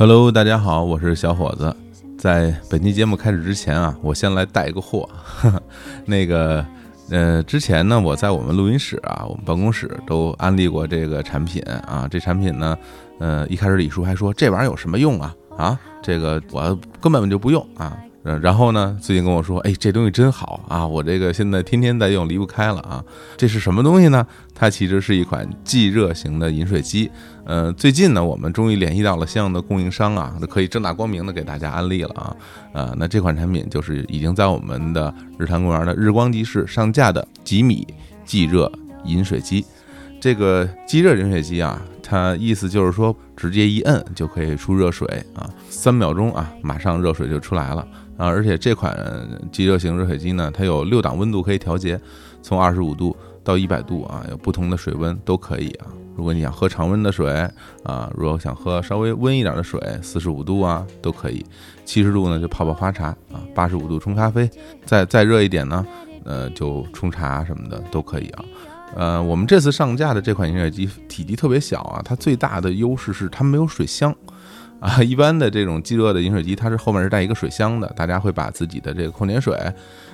morning sun. Hello，大家好，我是小伙子。在本期节目开始之前啊，我先来带一个货。那个，呃，之前呢，我在我们录音室啊，我们办公室都安利过这个产品啊。这产品呢，呃，一开始李叔还说这玩意儿有什么用啊？啊，这个我根本就不用啊。然后呢，最近跟我说，哎，这东西真好啊，我这个现在天天在用，离不开了啊。这是什么东西呢？它其实是一款即热型的饮水机。呃，最近呢，我们终于联系到了相应的供应商啊，可以正大光明的给大家安利了啊。呃，那这款产品就是已经在我们的日坛公园的日光集市上架的吉米即热饮水机。这个即热饮水机啊，它意思就是说，直接一摁就可以出热水啊，三秒钟啊，马上热水就出来了。啊，而且这款即热型热水机呢，它有六档温度可以调节，从二十五度到一百度啊，有不同的水温都可以啊。如果你想喝常温的水啊，如果想喝稍微温一点的水，四十五度啊都可以。七十度呢就泡泡花茶啊，八十五度冲咖啡，再再热一点呢，呃就冲茶什么的都可以啊。呃，我们这次上架的这款饮水机体积特别小啊，它最大的优势是它没有水箱。啊，一般的这种即热的饮水机，它是后面是带一个水箱的，大家会把自己的这个矿泉水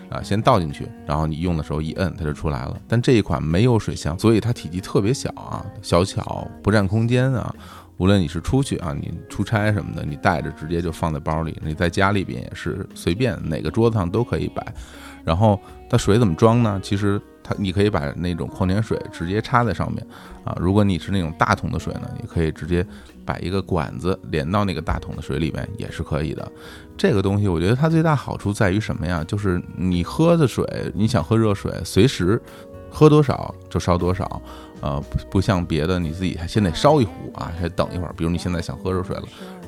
啊先倒进去，然后你用的时候一摁，它就出来了。但这一款没有水箱，所以它体积特别小啊，小巧不占空间啊。无论你是出去啊，你出差什么的，你带着直接就放在包里；你在家里边也是随便哪个桌子上都可以摆。然后它水怎么装呢？其实。它你可以把那种矿泉水直接插在上面啊，如果你是那种大桶的水呢，你可以直接把一个管子连到那个大桶的水里面也是可以的。这个东西我觉得它最大好处在于什么呀？就是你喝的水，你想喝热水，随时喝多少就烧多少。呃，不不像别的，你自己还先得烧一壶啊，还等一会儿。比如你现在想喝热水了，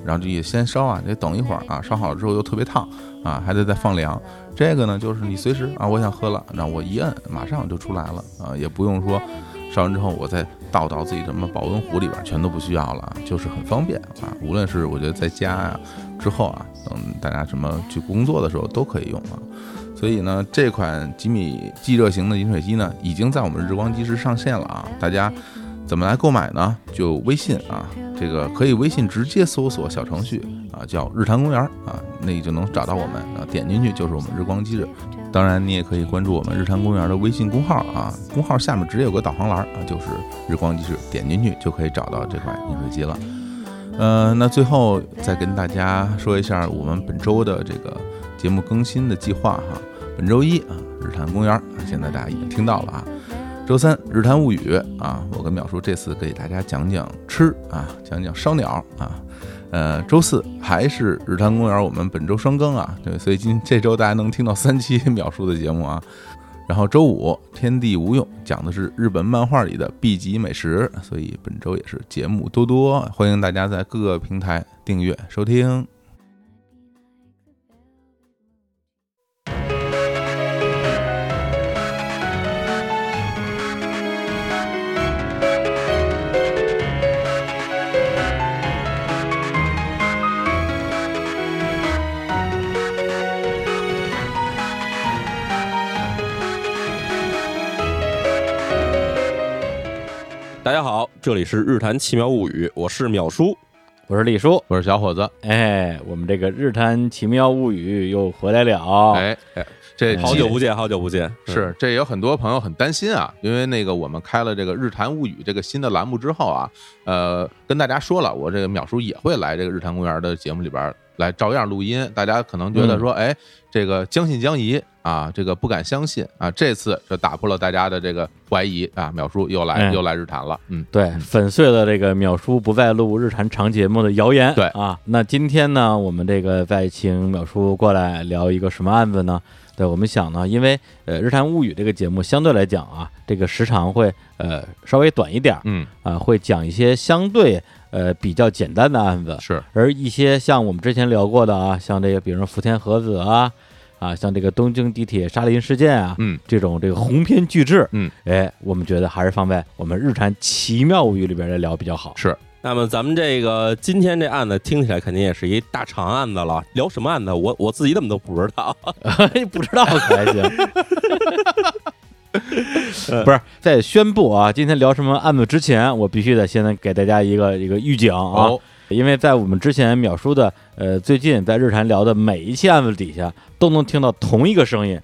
然后就也先烧啊，得等一会儿啊，烧好了之后又特别烫啊，还得再放凉。这个呢，就是你随时啊，我想喝了，那我一摁，马上就出来了啊，也不用说烧完之后我再倒到自己什么保温壶里边，全都不需要了，就是很方便啊。无论是我觉得在家啊，之后啊，等大家什么去工作的时候都可以用啊。所以呢，这款吉米即热型的饮水机呢，已经在我们日光集市上线了啊！大家怎么来购买呢？就微信啊，这个可以微信直接搜索小程序啊，叫日坛公园啊，那就能找到我们啊，点进去就是我们日光集市。当然，你也可以关注我们日坛公园的微信公号啊，公号下面直接有个导航栏啊，就是日光集市，点进去就可以找到这款饮水机了。呃，那最后再跟大家说一下我们本周的这个节目更新的计划哈。本周一啊，日坛公园啊，现在大家已经听到了啊。周三日坛物语啊，我跟淼叔这次给大家讲讲吃啊，讲讲烧鸟啊。呃，周四还是日坛公园，我们本周双更啊，对，所以今这周大家能听到三期 淼叔的节目啊。然后周五天地无用，讲的是日本漫画里的 B 级美食，所以本周也是节目多多，欢迎大家在各个平台订阅收听。大家好，这里是日谈奇妙物语，我是淼叔，我是李叔，我是小伙子。哎，我们这个日谈奇妙物语又回来了。哎哎，这好久不见，好久不见。是，这有很多朋友很担心啊，因为那个我们开了这个日谈物语这个新的栏目之后啊，呃，跟大家说了，我这个淼叔也会来这个日坛公园的节目里边来照样录音。大家可能觉得说，哎，这个将信将疑。啊，这个不敢相信啊！这次就打破了大家的这个怀疑啊！淼叔又来又来日坛了，嗯，对，粉碎了这个淼叔不再录日坛长节目的谣言。对啊，那今天呢，我们这个再请淼叔过来聊一个什么案子呢？对我们想呢，因为呃，日谈物语这个节目相对来讲啊，这个时长会呃稍微短一点，嗯。啊，会讲一些相对呃比较简单的案子，是，而一些像我们之前聊过的啊，像这个比如说福田和子啊。啊，像这个东京地铁沙林事件啊，嗯，这种这个鸿篇巨制，嗯，哎，我们觉得还是放在我们日产奇妙物语里边来聊比较好。是，那么咱们这个今天这案子听起来肯定也是一大长案子了。聊什么案子？我我自己怎么都不知道，不知道可还行。不是在宣布啊，今天聊什么案子之前，我必须得先给大家一个一个预警啊，哦，因为在我们之前淼叔的呃最近在日坛聊的每一期案子底下，都能听到同一个声音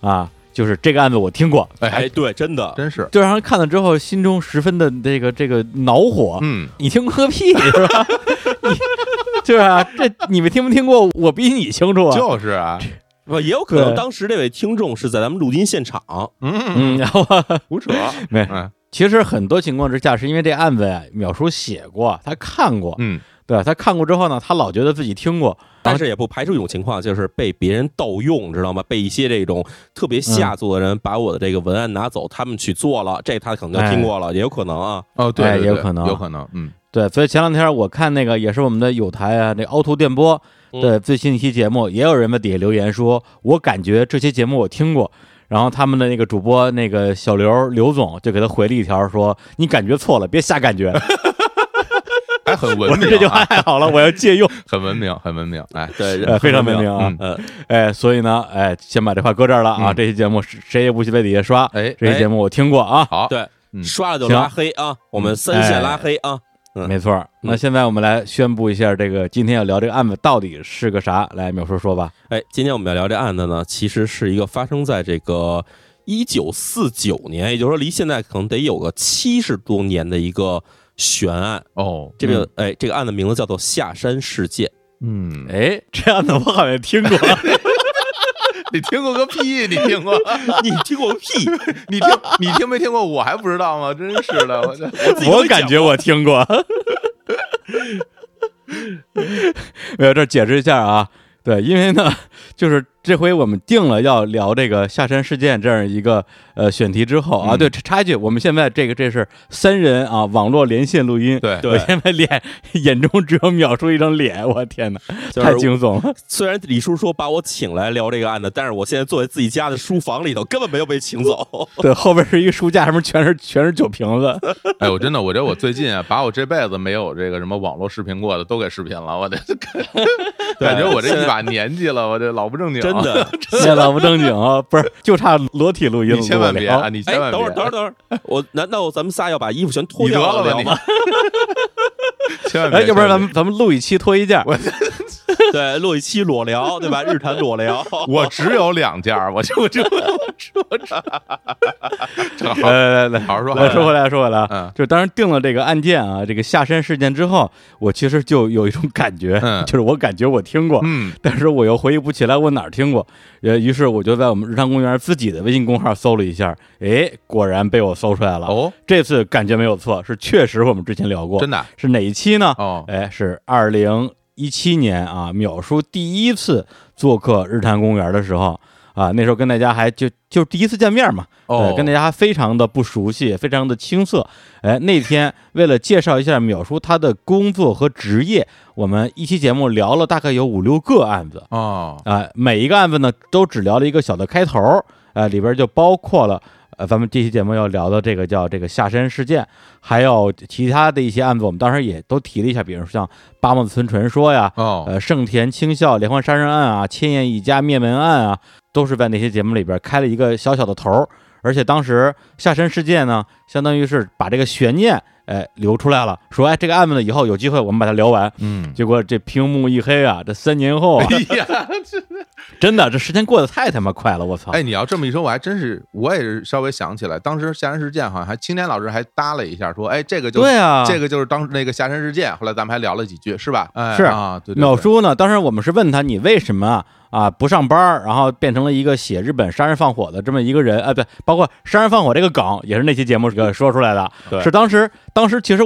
啊，就是这个案子我听过，哎，哎，对，真的，真是，就让人看了之后心中十分的这个这个恼火。嗯，你听过个屁是吧？你就是啊，这你们听没听过？我比你清楚啊。就是啊，不也有可能当时这位听众是在咱们录音现场，嗯，嗯，然后 胡扯，没嗯其实很多情况之下，是因为这案子呀，淼叔写过，他看过，嗯，对？他看过之后呢，他老觉得自己听过，但是也不排除一种情况，就是被别人盗用，知道吗？被一些这种特别下作的人把我的这个文案拿走，他们去做了，这他可能就听过了，也有可能啊。哦，对，哎对对有可能有可能，嗯，对，所以前两天我看那个也是我们的有台啊，那凹凸电波的最新一期节目，也有人在底下留言说，我感觉这期节目我听过。然后他们的那个主播那个小刘刘总就给他回了一条说：“你感觉错了，别瞎感觉。还很”文明，说这句话啊太好了，我要借用，很文明，很文明，哎，对，呃，非常文明啊嗯。呃，哎，所以呢，哎，先把这话搁这儿了啊。嗯这期节目谁谁也不许在底下刷，哎，这期节目我听过啊。好，对，嗯刷了就拉黑啊，我们三线拉黑啊。嗯没错，那现在我们来宣布一下，这个今天要聊这个案子到底是个啥？来，淼叔说吧。哎，今天我们要聊这案子呢，其实是一个发生在这个一九四九年，也就是说离现在可能得有个七十多年的一个悬案。哦，这个、哎，这个案的名字叫做下山事件。嗯，哎，这样的我好像听过，你听过个屁？你听过？你听过个屁？你听你听没听过？我还不知道吗？真是的，我这我感觉我听过。没有，这儿解释一下啊。对，因为呢，就是这回我们定了要聊这个下山事件这样一个呃选题之后啊，嗯对，插一句，我们现在这个这是三人啊网络连线录音，对对我现在脸眼中只有秒出一张脸，我天哪，就是太惊悚了。虽然李叔说把我请来聊这个案子，但是我现在坐在自己家的书房里头，根本没有被请走。对，后边是一个书架，上面全是 全是酒瓶子。哎，我真的，我觉得我最近啊，把我这辈子没有这个什么网络视频过的都给视频了，我得感觉我这一把年纪了，我这老不正经，真的，现在 不正经啊，不是就差裸体录音了。你千万别啊，你哎，千万别，等会儿，等会儿，等会儿，我难道咱们仨要把衣服全脱掉了吗？，千万别，哎，要不然咱们咱们录一期脱衣架，对，录一期裸聊，对吧？日坛裸聊，我只有两件儿，我就我就我说这，来来来来，好好说，来说回来说回来啊嗯，就当时定了这个案件啊，这个下山事件之后，我其实就有一种感觉，嗯就是我感觉我听过，嗯，但是我又回忆不起来我哪儿听过，呃，于是我就在我们日常公园自己的微信公号搜了一下，哎，果然被我搜出来了。哦，这次感觉没有错，是确实我们之前聊过，真的是哪一期呢？哦，哎，是二零一七年啊，淼叔第一次做客日坛公园的时候啊，那时候跟大家还就就第一次见面嘛，哦呃，跟大家还非常的不熟悉，非常的青涩。哎，那天为了介绍一下淼叔他的工作和职业，我们一期节目聊了大概有五六个案子哦，啊、每一个案子呢都只聊了一个小的开头，呃，里边就包括了。呃，咱们这期节目要聊的这个叫这个下山事件，还有其他的一些案子，我们当时也都提了一下，比如说像八木村传说呀，哦，呃，盛田清孝连环杀人案啊，千叶一家灭门案啊，都是在那些节目里边开了一个小小的头儿。而且当时下山事件呢，相当于是把这个悬念哎流出来了，说哎这个案子呢以后有机会我们把它聊完。嗯，结果这屏幕一黑啊，这三年后啊，哎呀，真的这时间过得太他妈快了，我操！哎，你要这么一说，我还真是，我也是稍微想起来，当时下山事件好像还青年老师还搭了一下，说，哎，这个就对啊，这个就是当时那个下山事件，后来咱们还聊了几句，是吧？哎，是啊，对对对淼叔呢，当时我们是问他你为什么啊啊不上班儿，然后变成了一个写日本杀人放火的这么一个人啊？对，包括杀人放火这个梗也是那期节目给说出来的，是当时当时其实。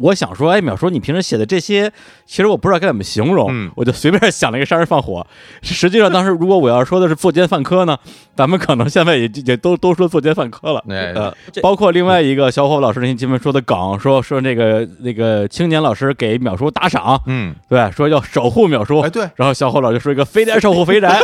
我想说，哎，淼叔，你平时写的这些，其实我不知道该怎么形容，嗯。我就随便想了一个杀人放火。实际上，当时如果我要说的是作奸犯科呢，咱们可能现在也也都都说作奸犯科了。哎，呃，包括另外一个小伙老师那天节目说的梗，说说那个那个青年老师给淼叔打赏，嗯，对，说要守护淼叔，哎，对，然后小伙老师说一个肥宅守护肥宅，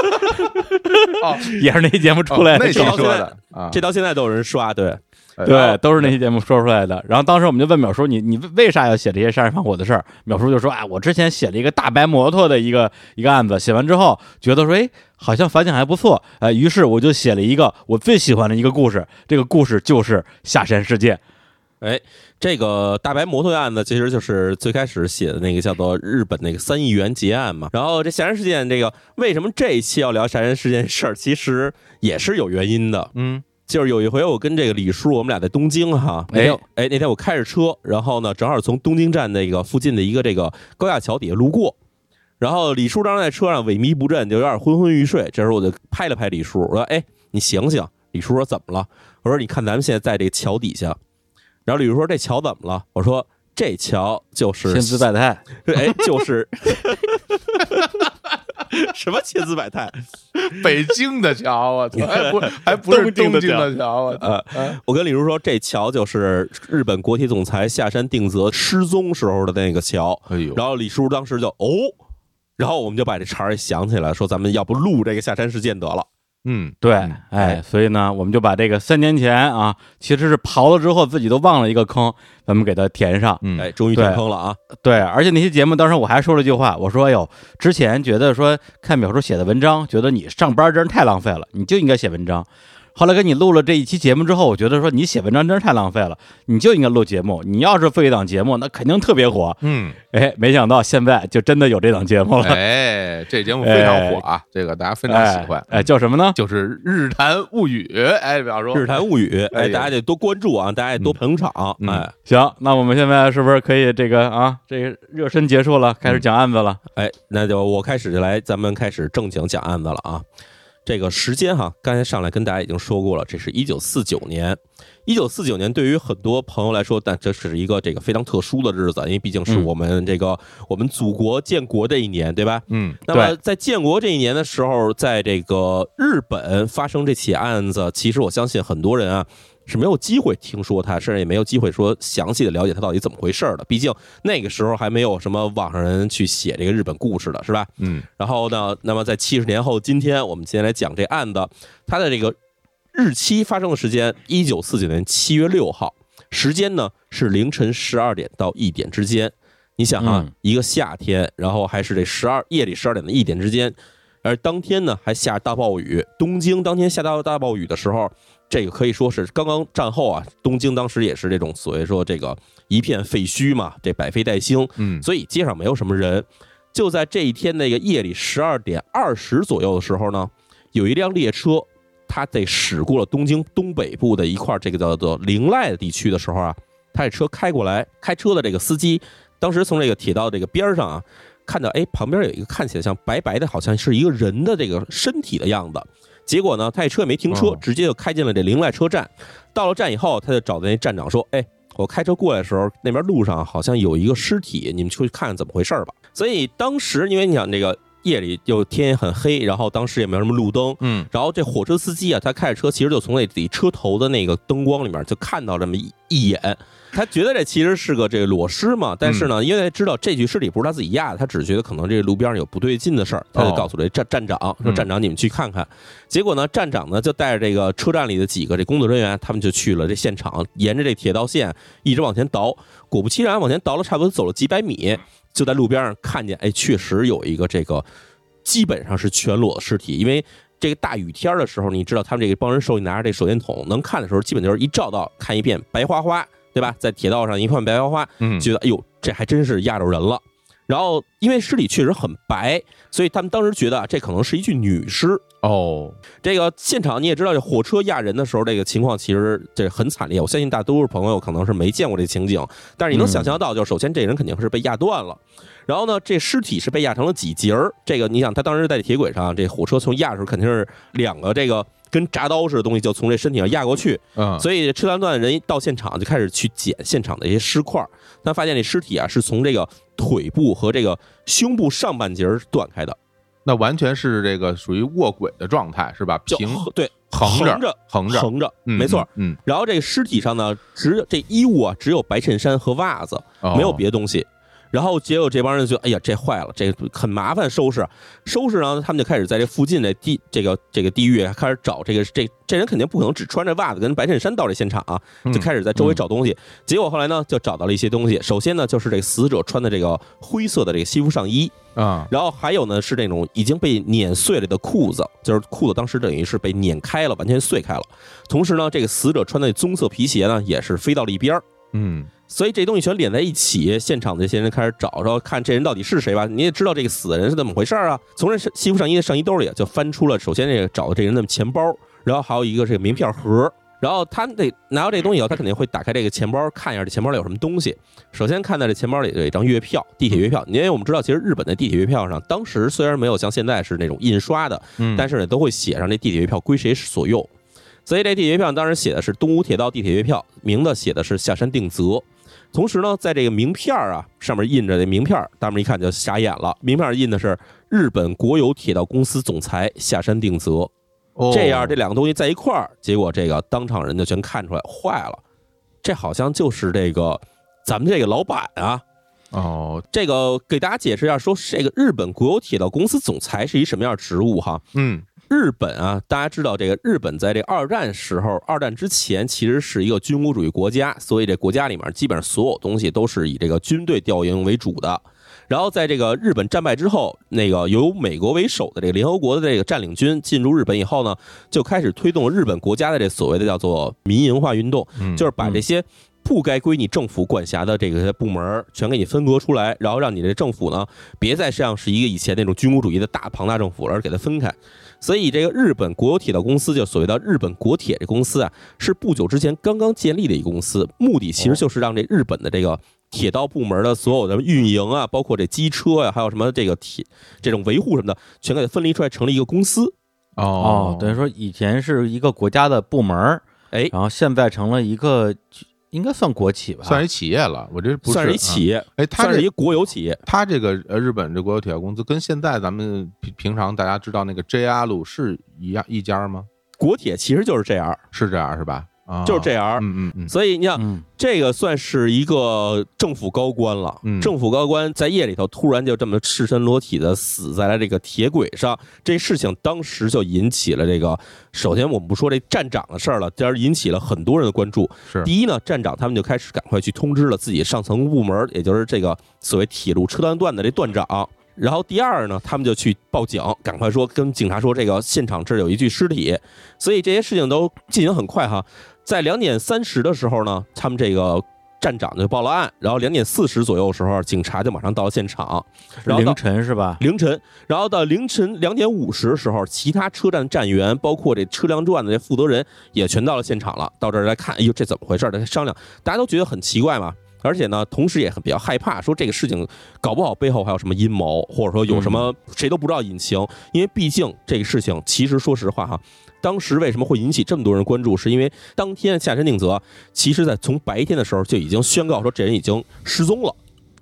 哦，也是那节目出来的哦那期梗到现在说的。啊，这到现在都有人刷，对，哎对，都是那期节目说出来的。然后当时我们就问淼叔，你你为为啥要写这些杀人放火的事儿？淼叔就说，哎，我之前写了一个大白摩托的一个一个案子，写完之后觉得说，哎，好像反响还不错，呃，于是我就写了一个我最喜欢的一个故事，这个故事就是下山事件。哎，这个大白摩托案呢，其实就是最开始写的那个叫做日本那个三亿元劫案嘛。然后这杀人事件，这个为什么这一期要聊杀人事件事儿，其实也是有原因的。嗯就是有一回我跟这个李叔，我们俩在东京哈，没有哎那天我开着车，然后呢正好从东京站那个附近的一个这个高架桥底下路过，然后李叔当时在车上萎靡不振，就有点昏昏欲睡。这时候我就拍了拍李叔，我说：“哎，你醒醒！”李叔说：“怎么了？”我说：“你看咱们现在在这个桥底下。”然后李叔说：“这桥怎么了？”我说：“这桥就是千姿百态，哎，就是什么千姿百态？北京的桥，我操，还不 还不是东京的桥，我操呃，我跟李叔说，这桥就是日本国体总裁下山定则失踪时候的那个桥。哎呦，然后李叔当时就哦，然后我们就把这茬儿也想起来，说咱们要不录这个下山事件得了。嗯，对，嗯哎，所以呢，我们就把这个三年前啊，其实是刨了之后自己都忘了一个坑，咱们给它填上。嗯，哎，终于填坑了啊！对，而且那期节目当时我还说了一句话，我说：“哎呦，之前觉得说看表叔写的文章，觉得你上班真是太浪费了，你就应该写文章。”后来跟你录了这一期节目之后，我觉得说你写文章真是太浪费了，你就应该录节目。你要是做一档节目，那肯定特别火。嗯，哎，没想到现在就真的有这档节目了，哎，这节目非常火啊，这个大家非常喜欢哎。哎，叫什么呢？就是《日谈物语》，哎，比方说《日谈物语》，哎哎，大家得多关注啊，大家也多捧场。嗯哎行，那我们现在是不是可以这个啊，这个热身结束了，开始讲案子了？哎，那就我开始就来，咱们开始正经讲案子了啊。这个时间哈，刚才上来跟大家已经说过了，这是一九四九年。一九四九年对于很多朋友来说，但这是一个这个非常特殊的日子，因为毕竟是嗯我们这个、我们祖国建国的一年，对吧？嗯那么在建国这一年的时候，在这个日本发生这起案子，其实我相信很多人啊是没有机会听说他，甚至也没有机会说详细的了解他到底怎么回事儿的。毕竟那个时候还没有什么网上人去写这个日本故事的，是吧？嗯然后呢，那么在七十年后今天，我们今天来讲这案子，它的这个日期发生的时间，一九四九年七月六号，时间呢是凌晨十二点到一点之间。你想啊，嗯一个夏天，然后还是这十二夜里十二点的一点之间，而当天呢还下大暴雨。东京当天下大大暴雨的时候，这个可以说是刚刚战后啊，东京当时也是这种所谓说这个一片废墟嘛，这百废待兴，嗯所以街上没有什么人。就在这一天那个夜里十二点二十左右的时候呢，有一辆列车，它在驶过了东京东北部的一块这个叫做灵濑的地区的时候啊，他这车开过来，开车的这个司机当时从这个铁道这个边上啊，看到哎旁边有一个看起来像白白的，好像是一个人的这个身体的样子。结果呢，他这车也没停车哦，直接就开进了这灵濑车站。到了站以后，他就找那站长说：“哎，我开车过来的时候，那边路上好像有一个尸体，你们去看看怎么回事儿吧。”所以当时，因为你想这个夜里又天也很黑，然后当时也没有什么路灯，嗯然后这火车司机啊，他开着车，其实就从那里车头的那个灯光里面就看到这么一一眼，他觉得这其实是个这个裸尸嘛，但是呢，因为知道这具尸体不是他自己压的，他只是觉得可能这路边上有不对劲的事儿，他就哦告诉这站站长说：“嗯站长，你们去看看。”结果呢，站长呢就带着这个车站里的几个这工作人员，他们就去了这现场，沿着这铁道线一直往前倒，果不其然，往前倒了差不多走了几百米，就在路边上看见，哎，确实有一个这个基本上是全裸的尸体，因为。这个大雨天的时候，你知道他们这个帮人手里拿着这手电筒，能看的时候，基本就是一照到看一遍白花花，对吧？在铁道上一片白花花，嗯觉得哎呦，这还真是压着人了。然后因为尸体确实很白，所以他们当时觉得啊，这可能是一具女尸。哦，这个现场你也知道，这火车压人的时候，这个情况其实这很惨烈。我相信大多数朋友可能是没见过这情景，但是你能想象到，就是首先这人肯定是被压断了，然后呢，这尸体是被压成了几节儿。这个你想，他当时在铁轨上，这火车从压的时候肯定是两个这个跟铡刀似的东西就从这身体上压过去，嗯，所以车站段人一到现场就开始去捡现场的一些尸块儿，他发现这尸体啊是从这个腿部和这个胸部上半截儿断开的，那完全是这个属于卧轨的状态是吧？平对横横着横着，横着，嗯没错。，嗯，然后这个尸体上呢，只有这衣物啊，只有白衬衫和袜子，哦没有别的东西。然后结果这帮人就哎呀，这坏了，这很麻烦收拾。收拾呢，他们就开始在这附近的地这个这个地域开始找这个这这人肯定不可能只穿着袜子跟白衬衫到这现场啊，就开始在周围找东西。结果后来呢，就找到了一些东西。首先呢，就是这死者穿的这个灰色的这个西服上衣啊，然后还有呢是那种已经被碾碎了的裤子，就是裤子当时等于是被碾开了，完全碎开了。同时呢，这个死者穿的棕色皮鞋呢也是飞到了一边儿。嗯。所以这东西全连在一起，现场的这些人开始找，说看这人到底是谁吧。你也知道这个死人是怎么回事啊？从这西服上衣的上衣兜里就翻出了，首先这个找的这人的钱包，然后还有一个这个名片盒。然后他得拿到这东西以后，他肯定会打开这个钱包，看一下这钱包里有什么东西。首先看到这钱包里有一张月票，地铁月票。因为我们知道，其实日本的地铁月票上，当时虽然没有像现在是那种印刷的，但是呢都会写上这地铁月票归谁所有。所以这地铁月票当时写的是东武铁道地铁月票，名字写的是下山定则。同时呢，在这个名片啊上面印着的名片，大们一看就傻眼了。名片印的是日本国有铁道公司总裁下山定则，这样这两个东西在一块儿，结果这个当场人就全看出来坏了，这好像就是这个咱们这个老板啊。哦，这个给大家解释一下，说这个日本国有铁道公司总裁是一什么样职务哈？嗯。日本啊，大家知道这个日本在这二战时候，二战之前其实是一个军国主义国家，所以这国家里面基本上所有东西都是以这个军队调营为主的。然后在这个日本战败之后，那个由美国为首的这个联合国的这个占领军进入日本以后呢，就开始推动日本国家的这所谓的叫做民营化运动，就是把这些不该归你政府管辖的这个部门全给你分割出来，然后让你这政府呢别再像是一个以前那种军国主义的大庞大政府，而给它分开。所以，这个日本国有铁道公司，就所谓的日本国铁这公司啊，是不久之前刚刚建立的一个公司，目的其实就是让这日本的这个铁道部门的所有的运营啊，包括这机车呀，还有什么这个铁这种维护什么的，全给它分离出来，成立一个公司。哦，等于说以前是一个国家的部门，哎，然后现在成了一个。应该算国企吧，算一企业了。我这不算是一企业，哎，它是一国有企业。它这个呃，日本这国有铁道公司跟现在咱们平平常大家知道那个 JR 是一样一家吗？国铁其实就是 JR，是这样是吧？就是这样，嗯嗯嗯，所以你想，这个算是一个政府高官了。政府高官在夜里头突然就这么赤身裸体的死在了这个铁轨上，这事情当时就引起了这个。首先，我们不说这站长的事儿了，这引起了很多人的关注。是第一呢，站长他们就开始赶快去通知了自己上层部门，也就是这个所谓铁路车段段的这段长。然后第二呢，他们就去报警，赶快说跟警察说这个现场这儿有一具尸体。所以这些事情都进行很快哈。在两点三十的时候呢，他们这个站长就报了案，然后两点四十左右的时候，警察就马上到了现场。凌晨是吧？凌晨，然后到凌晨两点五十的时候，其他车站站员，包括这车辆段的这负责人，也全到了现场了。到这儿来看，哎呦，这怎么回事？大家商量，大家都觉得很奇怪嘛。而且呢，同时也很比较害怕，说这个事情搞不好背后还有什么阴谋，或者说有什么谁都不知道隐情。因为毕竟这个事情，其实说实话哈。当时为什么会引起这么多人关注？是因为当天下山定则，其实在从白天的时候就已经宣告说这人已经失踪了。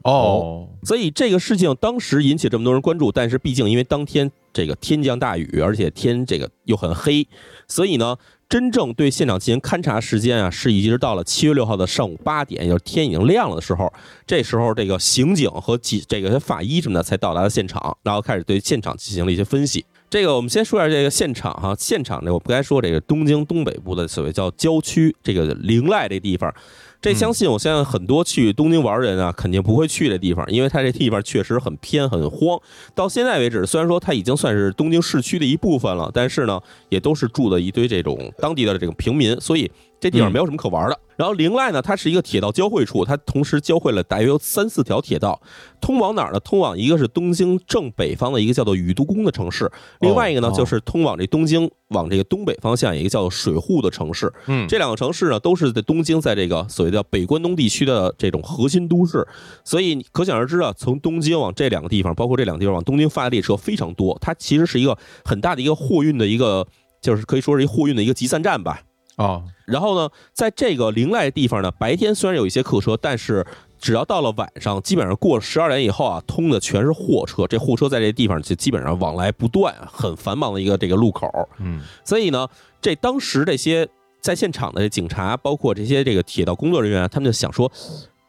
哦，所以这个事情当时引起这么多人关注，但是毕竟因为当天这个天降大雨，而且天这个又很黑，所以呢，真正对现场进行勘查时间啊，是一直到了七月六号的上午八点，也就是天已经亮了的时候。这时候，这个刑警和几这个法医什么的才到达了现场，然后开始对现场进行了一些分析。这个我们先说一下这个现场哈，现场呢，我不该说这个东京东北部的所谓叫郊区，这个灵濑这地方，这相信我相信很多去东京玩的人啊，肯定不会去的地方，因为它这地方确实很偏很荒。到现在为止，虽然说它已经算是东京市区的一部分了，但是呢，也都是住的一堆这种当地的这个平民，所以。这地方没有什么可玩的。然后灵濑呢，它是一个铁道交汇处，它同时交汇了大约有三四条铁道，通往哪儿呢？通往一个是东京正北方的一个叫做宇都宫的城市，另外一个呢就是通往这东京往这个东北方向一个叫做水户的城市。嗯，这两个城市呢都是在东京在这个所谓的北关东地区的这种核心都市，所以可想而知啊，从东京往这两个地方，包括这两个地方往东京发的列车非常多，它其实是一个很大的一个货运的一个，就是可以说是一货运的一个集散站吧。哦，然后呢，在这个灵濑地方呢，白天虽然有一些客车，但是只要到了晚上，基本上过了十二点以后啊，通的全是货车。这货车在这地方就基本上往来不断，很繁忙的一个这个路口。嗯，所以呢，这当时这些在现场的警察，包括这些这个铁道工作人员，他们就想说，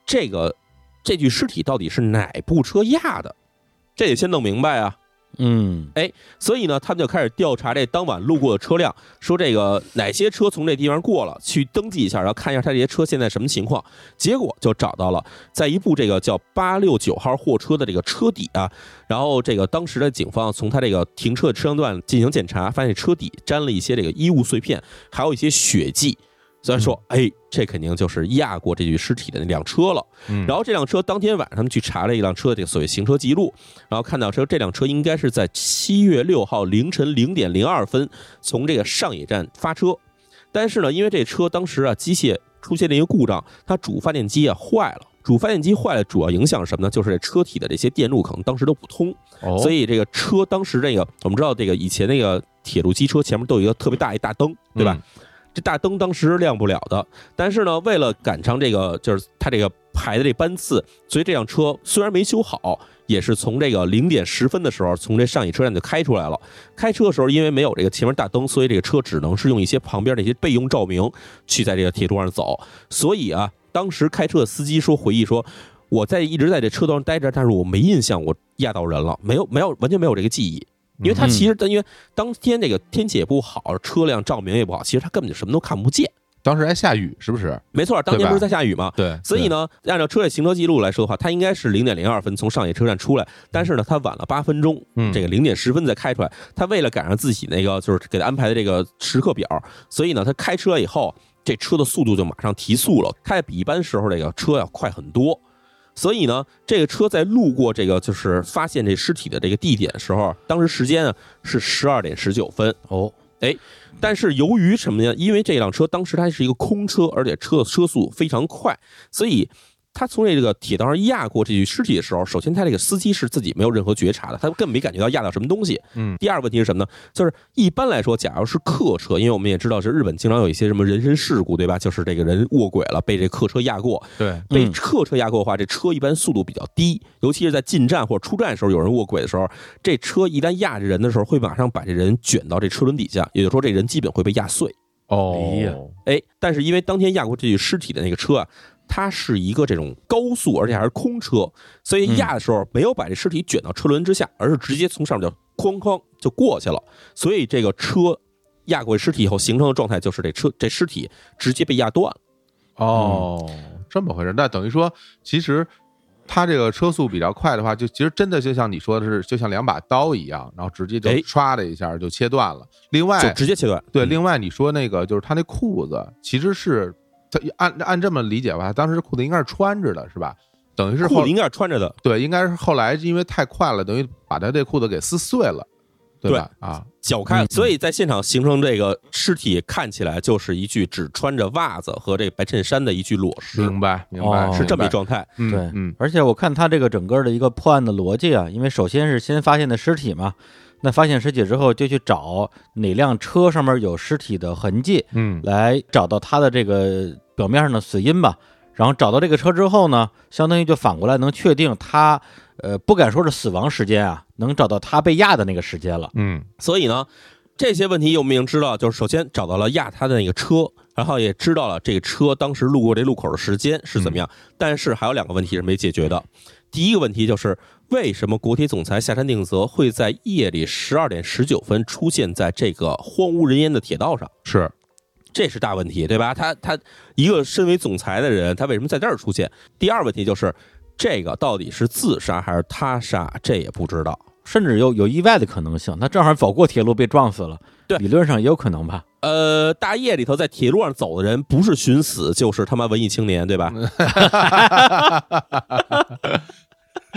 这个这具尸体到底是哪部车压的？这得先弄明白啊。嗯哎所以呢，他们就开始调查这当晚路过的车辆，说这个哪些车从这地方过了，去登记一下，然后看一下他这些车现在什么情况。结果就找到了，在一部这个叫八六九号货车的这个车底啊，然后这个当时的警方从他这个停车的车辆段进行检查，发现车底沾了一些这个衣物碎片，还有一些血迹。所以说，哎，这肯定就是压过这具尸体的那辆车了。嗯然后这辆车当天晚上他们去查了一辆车的这个所谓行车记录，然后看到说这辆车应该是在七月六号凌晨零点零二分从这个上野站发车，但是呢，因为这车当时啊机械出现了一个故障，它主发电机啊坏了。主发电机坏了，主要影响是什么呢？就是这车体的这些电路可能当时都不通，哦，所以这个车当时这个我们知道这个以前那个铁路机车前面都有一个特别大一大灯，对吧？这大灯当时是亮不了的，但是呢，为了赶上这个就是它这个排的这班次，所以这辆车虽然没修好，也是从这个零点十分的时候从这上野车站就开出来了。开车的时候，因为没有这个前面大灯，所以这个车只能是用一些旁边的一些备用照明去在这个铁路上走。所以啊，当时开车的司机说回忆说。我在一直在这车道上待着，但是我没印象我压到人了，没有没有完全没有这个记忆，因为他其实因为当天这个天气也不好，车辆照明也不好，其实他根本就什么都看不见。当时还下雨，是不是？没错，当天不是在下雨吗？对，所以呢，按照车内行车记录来说的话，他应该是零点零二分从上野车站出来，但是呢，他晚了八分钟，嗯这个零点十分才开出来。他为了赶上自己那个就是给他安排的这个时刻表，所以呢，他开车以后，这车的速度就马上提速了，开的比一般时候这个车要快很多。所以呢，这个车在路过这个就是发现这尸体的这个地点的时候，当时时间啊是十二点十九分。哦，哎但是由于什么呢？因为这辆车当时它是一个空车，而且车的车速非常快，所以他从这个铁道上压过这具尸体的时候，首先他这个司机是自己没有任何觉察的，他根本没感觉到压到什么东西。嗯第二个问题是什么呢？就是一般来说，假如是客车，因为我们也知道是日本经常有一些什么人身事故，对吧？就是这个人卧轨了，被这客车压过，对，被嗯客车压过的话，这车一般速度比较低，尤其是在进站或者出站的时候，有人卧轨的时候，这车一旦压着人的时候，会马上把这人卷到这车轮底下，也就是说，这人基本会被压碎。哦哎，但是因为当天压过这具尸体的那个车啊，它是一个这种高速，而且还是空车，所以压的时候没有把这尸体卷到车轮之下，而是直接从上面就哐哐就过去了。所以这个车压过尸体以后形成的状态就是这车这尸体直接被压断了。哦，这么回事。那等于说，其实它这个车速比较快的话，就其实真的就像你说的是，就像两把刀一样，然后直接就哎唰的一下就切断了。另外就，直接切断。对，嗯另外你说那个就是他那裤子，其实是他按按这么理解吧，当时裤子应该是穿着的，是吧？等于是后裤子应该是穿着的，对，应该是后来因为太快了，等于把他这裤子给撕碎了，对吧？啊，脚开所以在现场形成这个尸体看起来就是一具只穿着袜子和这白衬衫的一具裸尸，明白明白，哦是这么一状态。嗯对嗯而且我看他这个整个的一个破案的逻辑啊，因为首先是先发现的尸体嘛，那发现尸体之后就去找哪辆车上面有尸体的痕迹，嗯来找到他的这个表面上的死因吧。然后找到这个车之后呢，相当于就反过来能确定他，呃，不敢说是死亡时间啊，能找到他被压的那个时间了。嗯所以呢，这些问题我们已经知道，就是首先找到了压他的那个车，然后也知道了这个车当时路过这路口的时间是怎么样。但是还有两个问题是没解决的。第一个问题就是为什么国体总裁下山定则会在夜里十二点十九分出现在这个荒无人烟的铁道上？是这是大问题，对吧？他他一个身为总裁的人，他为什么在这儿出现？第二问题就是这个到底是自杀还是他杀，这也不知道。甚至有有意外的可能性，他正好走过铁路被撞死了，对理论上也有可能吧？呃，大夜里头在铁路上走的人，不是寻死就是他妈文艺青年，对吧？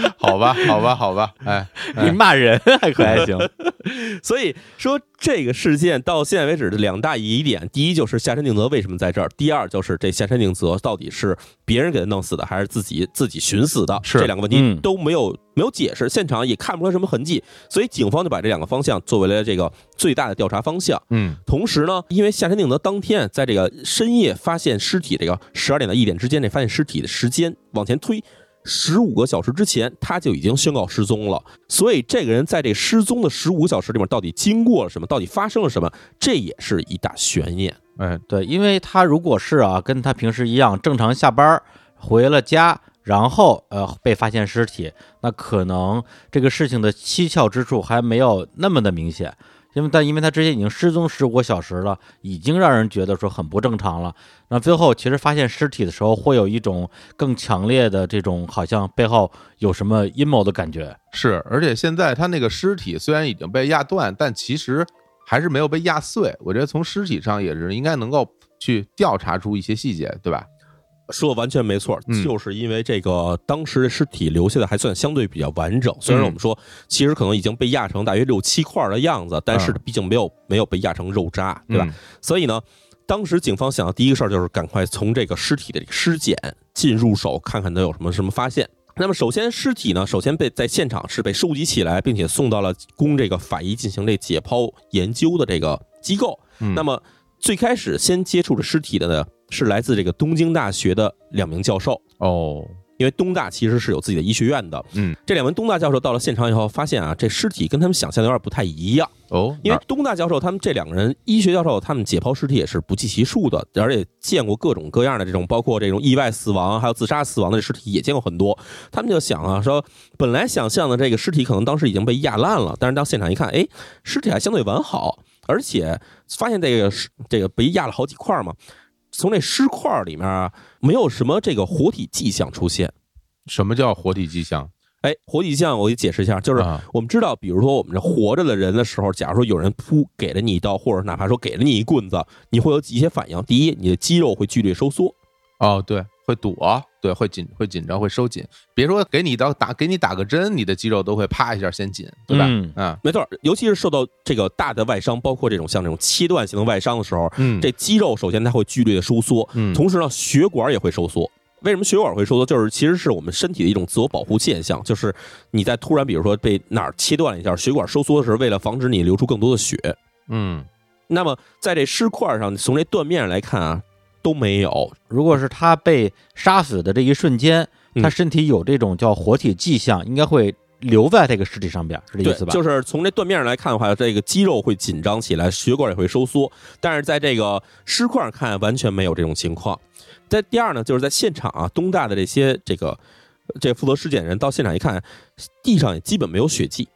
好吧好吧好吧，哎，哎你骂人还可还行？所以说这个事件到现在为止的两大疑点，第一就是下山定则为什么在这儿，第二就是这下山定则到底是别人给他弄死的，还是自己自己寻死的？是这两个问题嗯都没有、没有解释，现场也看不出来什么痕迹，所以警方就把这两个方向作为了这个最大的调查方向。嗯同时呢，因为下山定则当天在这个深夜发现尸体，这个十二点到一点之间这发现尸体的时间往前推。十五个小时之前，他就已经宣告失踪了。所以，这个人在这失踪的十五小时里面，到底经过了什么？到底发生了什么？这也是一大悬念。哎对，因为他如果是啊，跟他平时一样正常下班儿回了家，然后呃被发现尸体，那可能这个事情的蹊跷之处还没有那么的明显。因为但因为他之前已经失踪十五个小时了，已经让人觉得说很不正常了。那最后其实发现尸体的时候，会有一种更强烈的这种好像背后有什么阴谋的感觉。是，而且现在他那个尸体虽然已经被压断，但其实还是没有被压碎。我觉得从尸体上也是应该能够去调查出一些细节，对吧？说的完全没错，嗯就是因为这个当时的尸体留下的还算相对比较完整，虽然嗯我们说其实可能已经被压成大约六七块的样子，但是嗯毕竟没有没有被压成肉渣，对吧？嗯所以呢，当时警方想的第一个事儿就是赶快从这个尸体的这个尸检进入手，看看能有什么什么发现。那么首先，尸体呢，首先被在现场是被收集起来，并且送到了供这个法医进行这解剖研究的这个机构。嗯那么最开始先接触的尸体的呢，是来自这个东京大学的两名教授，哦，因为东大其实是有自己的医学院的。嗯，这两名东大教授到了现场以后，发现啊，这尸体跟他们想象的有点不太一样。哦，因为东大教授他们这两个人，医学教授他们解剖尸体也是不计其数的，而且见过各种各样的这种，包括这种意外死亡，还有自杀死亡的尸体也见过很多。他们就想啊，说本来想象的这个尸体可能当时已经被压烂了，但是到现场一看，哎，尸体还相对完好，而且发现这个尸这个被压了好几块嘛，从这尸块里面啊，没有什么这个活体迹象出现。什么叫活体迹象？哎，活体迹象我给解释一下，就是啊我们知道，比如说我们这活着的人的时候，假如说有人扑给了你一刀，或者哪怕说给了你一棍子，你会有一些反应。第一，你的肌肉会剧烈收缩，哦，对，会躲，对，会紧，会紧张，会收紧。别说给你到打，给你打个针，你的肌肉都会啪一下先紧，对吧？嗯啊，没错，尤其是受到这个大的外伤，包括这种像这种切断性的外伤的时候，嗯，这肌肉首先它会剧烈的收缩，嗯同时呢，血管也会收缩。为什么血管会收缩？就是其实是我们身体的一种自我保护现象，就是你在突然比如说被哪儿切断了一下，血管收缩的时候，为了防止你流出更多的血，嗯那么在这尸块上，从这断面上来看啊，都没有。如果是他被杀死的这一瞬间，嗯他身体有这种叫活体迹象，应该会留在这个尸体上边，是这意思，吧？就是从这断面上来看的话，这个肌肉会紧张起来，血管也会收缩，但是在这个尸块上看完全没有这种情况。在第二呢，就是在现场啊，东大的这些这个这负责尸检人到现场一看，地上也基本没有血迹，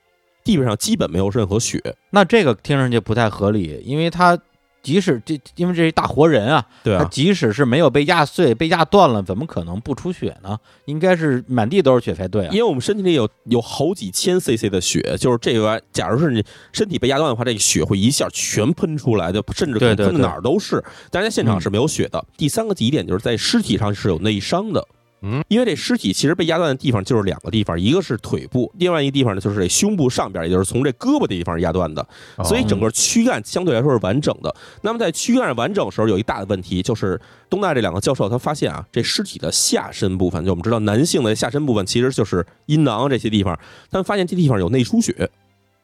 地面上基本没有任何血。那这个听上去不太合理，因为他即使这，因为这是一大活人啊，他对啊，即使是没有被压碎、被压断了，怎么可能不出血呢？应该是满地都是血才对啊因。为我们身体里有有好几千 CC 的血，就是这个，假如是你身体被压断的话，这个血会一下全喷出来，就甚至可能喷的哪儿都是。但是在现场是没有血的。第三个疑点就是在尸体上是有内伤的。嗯，因为这尸体其实被压断的地方就是两个地方，一个是腿部，另外一个地方呢就是这胸部上边，也就是从这胳膊的地方压断的，哦所以整个躯干相对来说是完整的。那么在躯干完整的时候，有一大的问题就是东大这两个教授他发现啊，这尸体的下身部分，就我们知道男性的下身部分其实就是阴囊这些地方，他们发现这地方有内出血。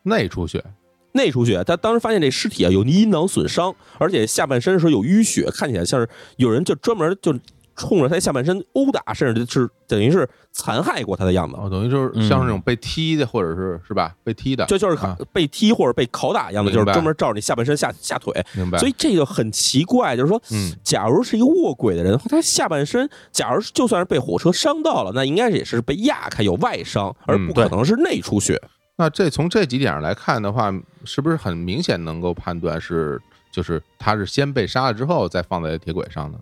内出血，内出血，他当时发现这尸体啊有阴囊损伤，而且下半身的时候有淤血，看起来像是有人就专门就冲着他下半身殴打，甚至是等于是残害过他的样子。哦，等于就是像是那种被踢的，或者是是吧？被踢的，这就是啊被踢或者被拷打一样的，就是专门照着你下半身下下腿，明白？所以这个很奇怪，就是说，嗯假如是一个卧轨的人，他下半身，假如就算是被火车伤到了，那应该也是被压开有外伤，而嗯不可能是内出血。那这从这几点上来看的话，是不是很明显能够判断是就是他是先被杀了之后再放在铁轨上的？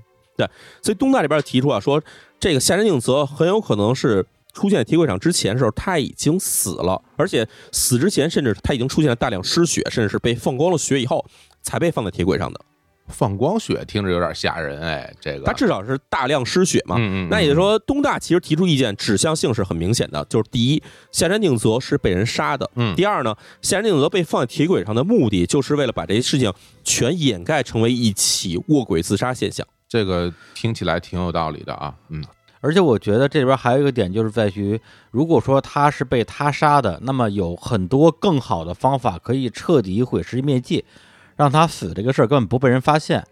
所以东大这边提出啊，说这个夏山定则很有可能是出现在铁轨上之前的时候，他已经死了，而且死之前甚至他已经出现了大量失血，甚至是被放光了血以后才被放在铁轨上的。放光血听着有点吓人，哎，这个他至少是大量失血嘛。嗯嗯，那也就是说，东大其实提出意见，指向性是很明显的，就是第一，夏山定则是被人杀的；嗯第二呢，夏山定则被放在铁轨上的目的，就是为了把这些事情全掩盖成为一起卧轨自杀现象。这个听起来挺有道理的啊，嗯而且我觉得这边还有一个点，就是在于，如果说他是被他杀的，那么有很多更好的方法可以彻底毁尸灭迹，让他死这个事儿根本不被人发现。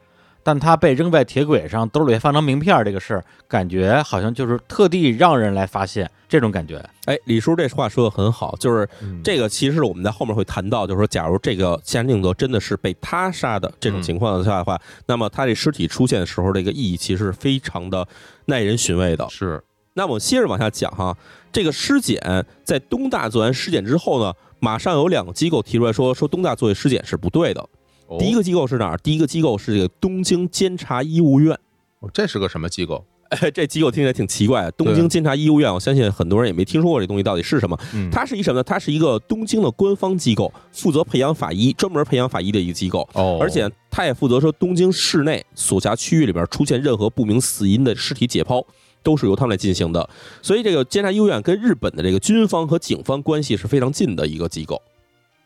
但他被扔在铁轨上，兜里还放张名片儿，这个事儿感觉好像就是特地让人来发现，这种感觉。哎，李叔这话说的很好，就是嗯这个其实我们在后面会谈到，就是说，假如这个夏山定则真的是被他杀的这种情况下的话，那么他这尸体出现的时候，这个意义其实非常的耐人寻味的。是那我们接着往下讲哈，这个尸检在东大做完尸检之后呢，马上有两个机构提出来说，说东大做的尸检是不对的。哦第一个机构是哪儿？第一个机构是这个东京监察医务院。哦这是个什么机构？哎，这机构听起来挺奇怪。东京监察医务院，我相信很多人也没听说过这东西到底是什么。嗯，它是一什么呢？它是一个东京的官方机构，负责培养法医，专门培养法医的一个机构。哦，而且它也负责说东京市内所辖区域里边出现任何不明死因的尸体解剖，都是由他们来进行的。所以这个监察医务院跟日本的这个军方和警方关系是非常近的一个机构。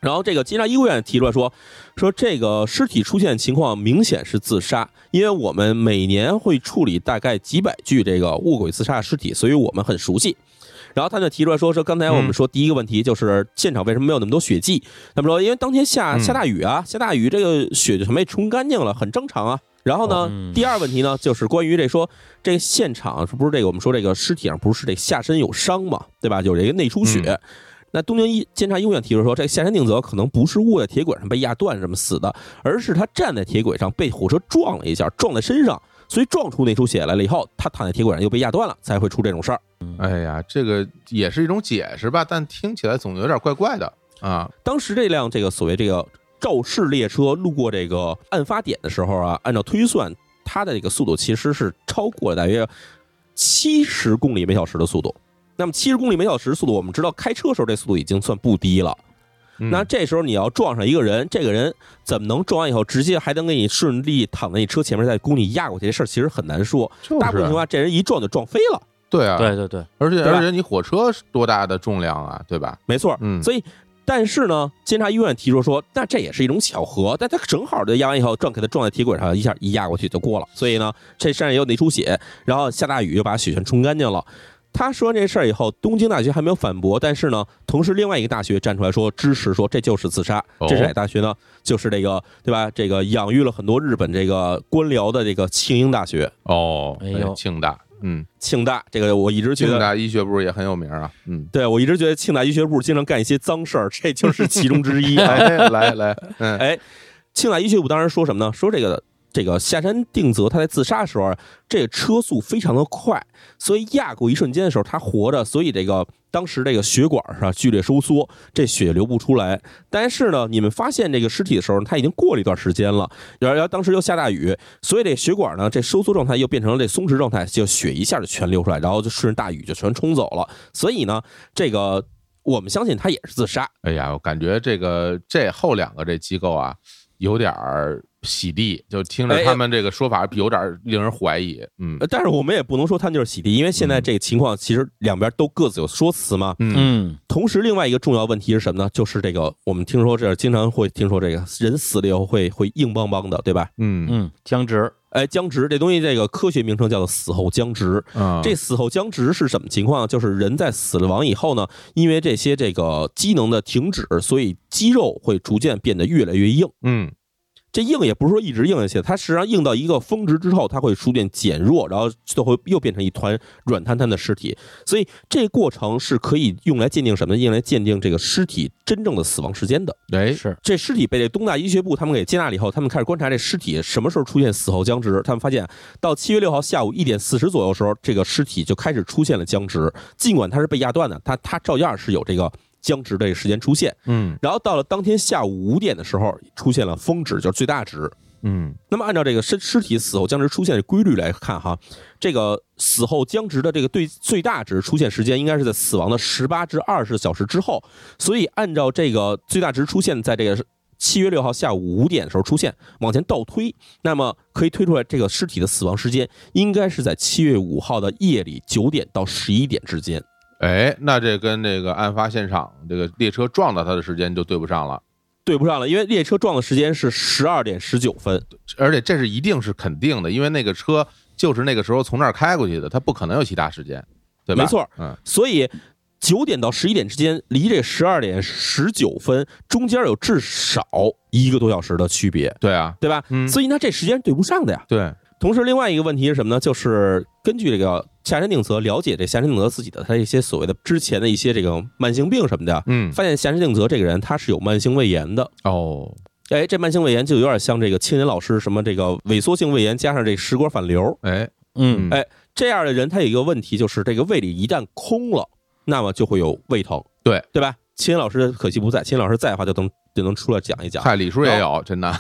然后这个金沙医务院提出来说，说这个尸体出现情况明显是自杀，因为我们每年会处理大概几百具这个卧轨自杀的尸体，所以我们很熟悉。然后他就提出来说，说刚才我们说第一个问题就是现场为什么没有那么多血迹？他们说，因为当天下嗯下大雨啊，下大雨，这个血就全被冲干净了，很正常啊。然后呢，嗯第二问题呢，就是关于这说这个现场是不是这个我们说这个尸体上不是这下身有伤嘛，对吧？有这个内出血。那东京一监察医院提出说，这个下山定则可能不是卧在铁轨上被压断这么死的，而是他站在铁轨上被火车撞了一下，撞在身上，所以撞出那出血来了以后，他躺在铁轨上又被压断了，才会出这种事儿。哎呀，这个也是一种解释吧，但听起来总有点怪怪的啊。当时这辆这个所谓这个肇事列车路过这个案发点的时候啊，按照推算，它的这个速度其实是超过了大约七十公里每小时的速度。那么七十公里每小时速度，我们知道开车时候这速度已经算不低了。嗯那这时候你要撞上一个人，这个人怎么能撞完以后直接还能给你顺利躺在你车前面再攻你压过去？这事儿其实很难说。大部分情况下，这人一撞就撞飞了。对啊，对对对，而且而且你火车多大的重量啊，对吧？没错，嗯所以。但是呢，监察医院提出说，那这也是一种巧合，但他正好的压完以后，撞给他撞在铁轨上，一下一压过去就过了。所以呢，这身上也有内出血，然后下大雨又把血全冲干净了。他说完这事儿以后，东京大学还没有反驳，但是呢，同时另外一个大学站出来说支持，说这就是自杀。哦这是哪大学呢？就是这个对吧？这个养育了很多日本这个官僚的这个庆应大学，哦，哎呦庆大，嗯，庆大。这个我一直觉得，庆大医学部也很有名啊，嗯，对我一直觉得庆大医学部经常干一些脏事儿，这就是其中之一啊。哎，来来，嗯，哎，庆大医学部当时说什么呢？说这个这个下山定则他在自杀的时候，这个车速非常的快，所以压过一瞬间的时候他活着，所以这个当时这个血管上剧烈收缩，这血流不出来。但是呢，你们发现这个尸体的时候，他已经过了一段时间了，然后当时又下大雨，所以这血管呢这收缩状态又变成了这松弛状态，就血一下就全流出来，然后就顺着大雨就全冲走了。所以呢，这个我们相信他也是自杀。哎呀，我感觉这个这后两个这机构啊，有点儿洗地，就听着哎他们这个说法有点令人怀疑，嗯呃但是我们也不能说他们就是洗地，因为现在这个情况其实两边都各自有说辞嘛。嗯嗯同时，另外一个重要问题是什么呢？就是这个我们听说这经常会听说这个人死了以后会会硬邦邦的，对吧？嗯嗯，僵直，哎，僵直这东西，这个科学名称叫做死后僵直。嗯，这死后僵直是什么情况？就是人在死了亡以后呢，因为这些这个机能的停止，所以肌肉会逐渐变得越来越硬。嗯这硬也不是说一直硬下去，它实际上硬到一个峰值之后，它会逐渐减弱，然后就会又变成一团软瘫瘫的尸体。所以这过程是可以用来鉴定什么呢？用来鉴定这个尸体真正的死亡时间的。哎，是这尸体被这东大医学部他们给接纳了以后，他们开始观察这尸体什么时候出现死后僵直。他们发现到七月六号下午一点四十左右的时候，这个尸体就开始出现了僵直。尽管它是被压断的，它它照样是有这个僵直的这个时间出现。嗯然后到了当天下午五点的时候，出现了峰值，就是最大值。嗯那么按照这个尸尸体死后僵直出现的规律来看，哈，这个死后僵直的这个对最大值出现时间应该是在死亡的十八至二十小时之后，所以按照这个最大值出现在这个七月六号下午五点的时候出现，往前倒推，那么可以推出来这个尸体的死亡时间应该是在七月五号的夜里九点到十一点之间。哎，那这跟这个案发现场这个列车撞到他的时间就对不上了，对不上了，因为列车撞的时间是十二点十九分，而且这是一定是肯定的，因为那个车就是那个时候从那儿开过去的，它不可能有其他时间，对吧？没错，嗯所以九点到十一点之间，离这十二点十九分中间有至少一个多小时的区别，对啊，对吧？嗯所以那，这时间对不上的呀。对，同时，另外一个问题是什么呢？就是根据这个夏山定则了解这夏山定则自己的他一些所谓的之前的一些这个慢性病什么的，嗯。发现夏山定则这个人他是有慢性胃炎的。哦，哎，这慢性胃炎就有点像这个青年老师什么这个萎缩性胃炎加上这食管反流，哎，嗯。嗯。哎这样的人他有一个问题，就是这个胃里一旦空了，那么就会有胃疼，对。对吧？秦老师可惜不在，秦老师在的话就能就能出来讲一讲。嗨，李叔也有，真的，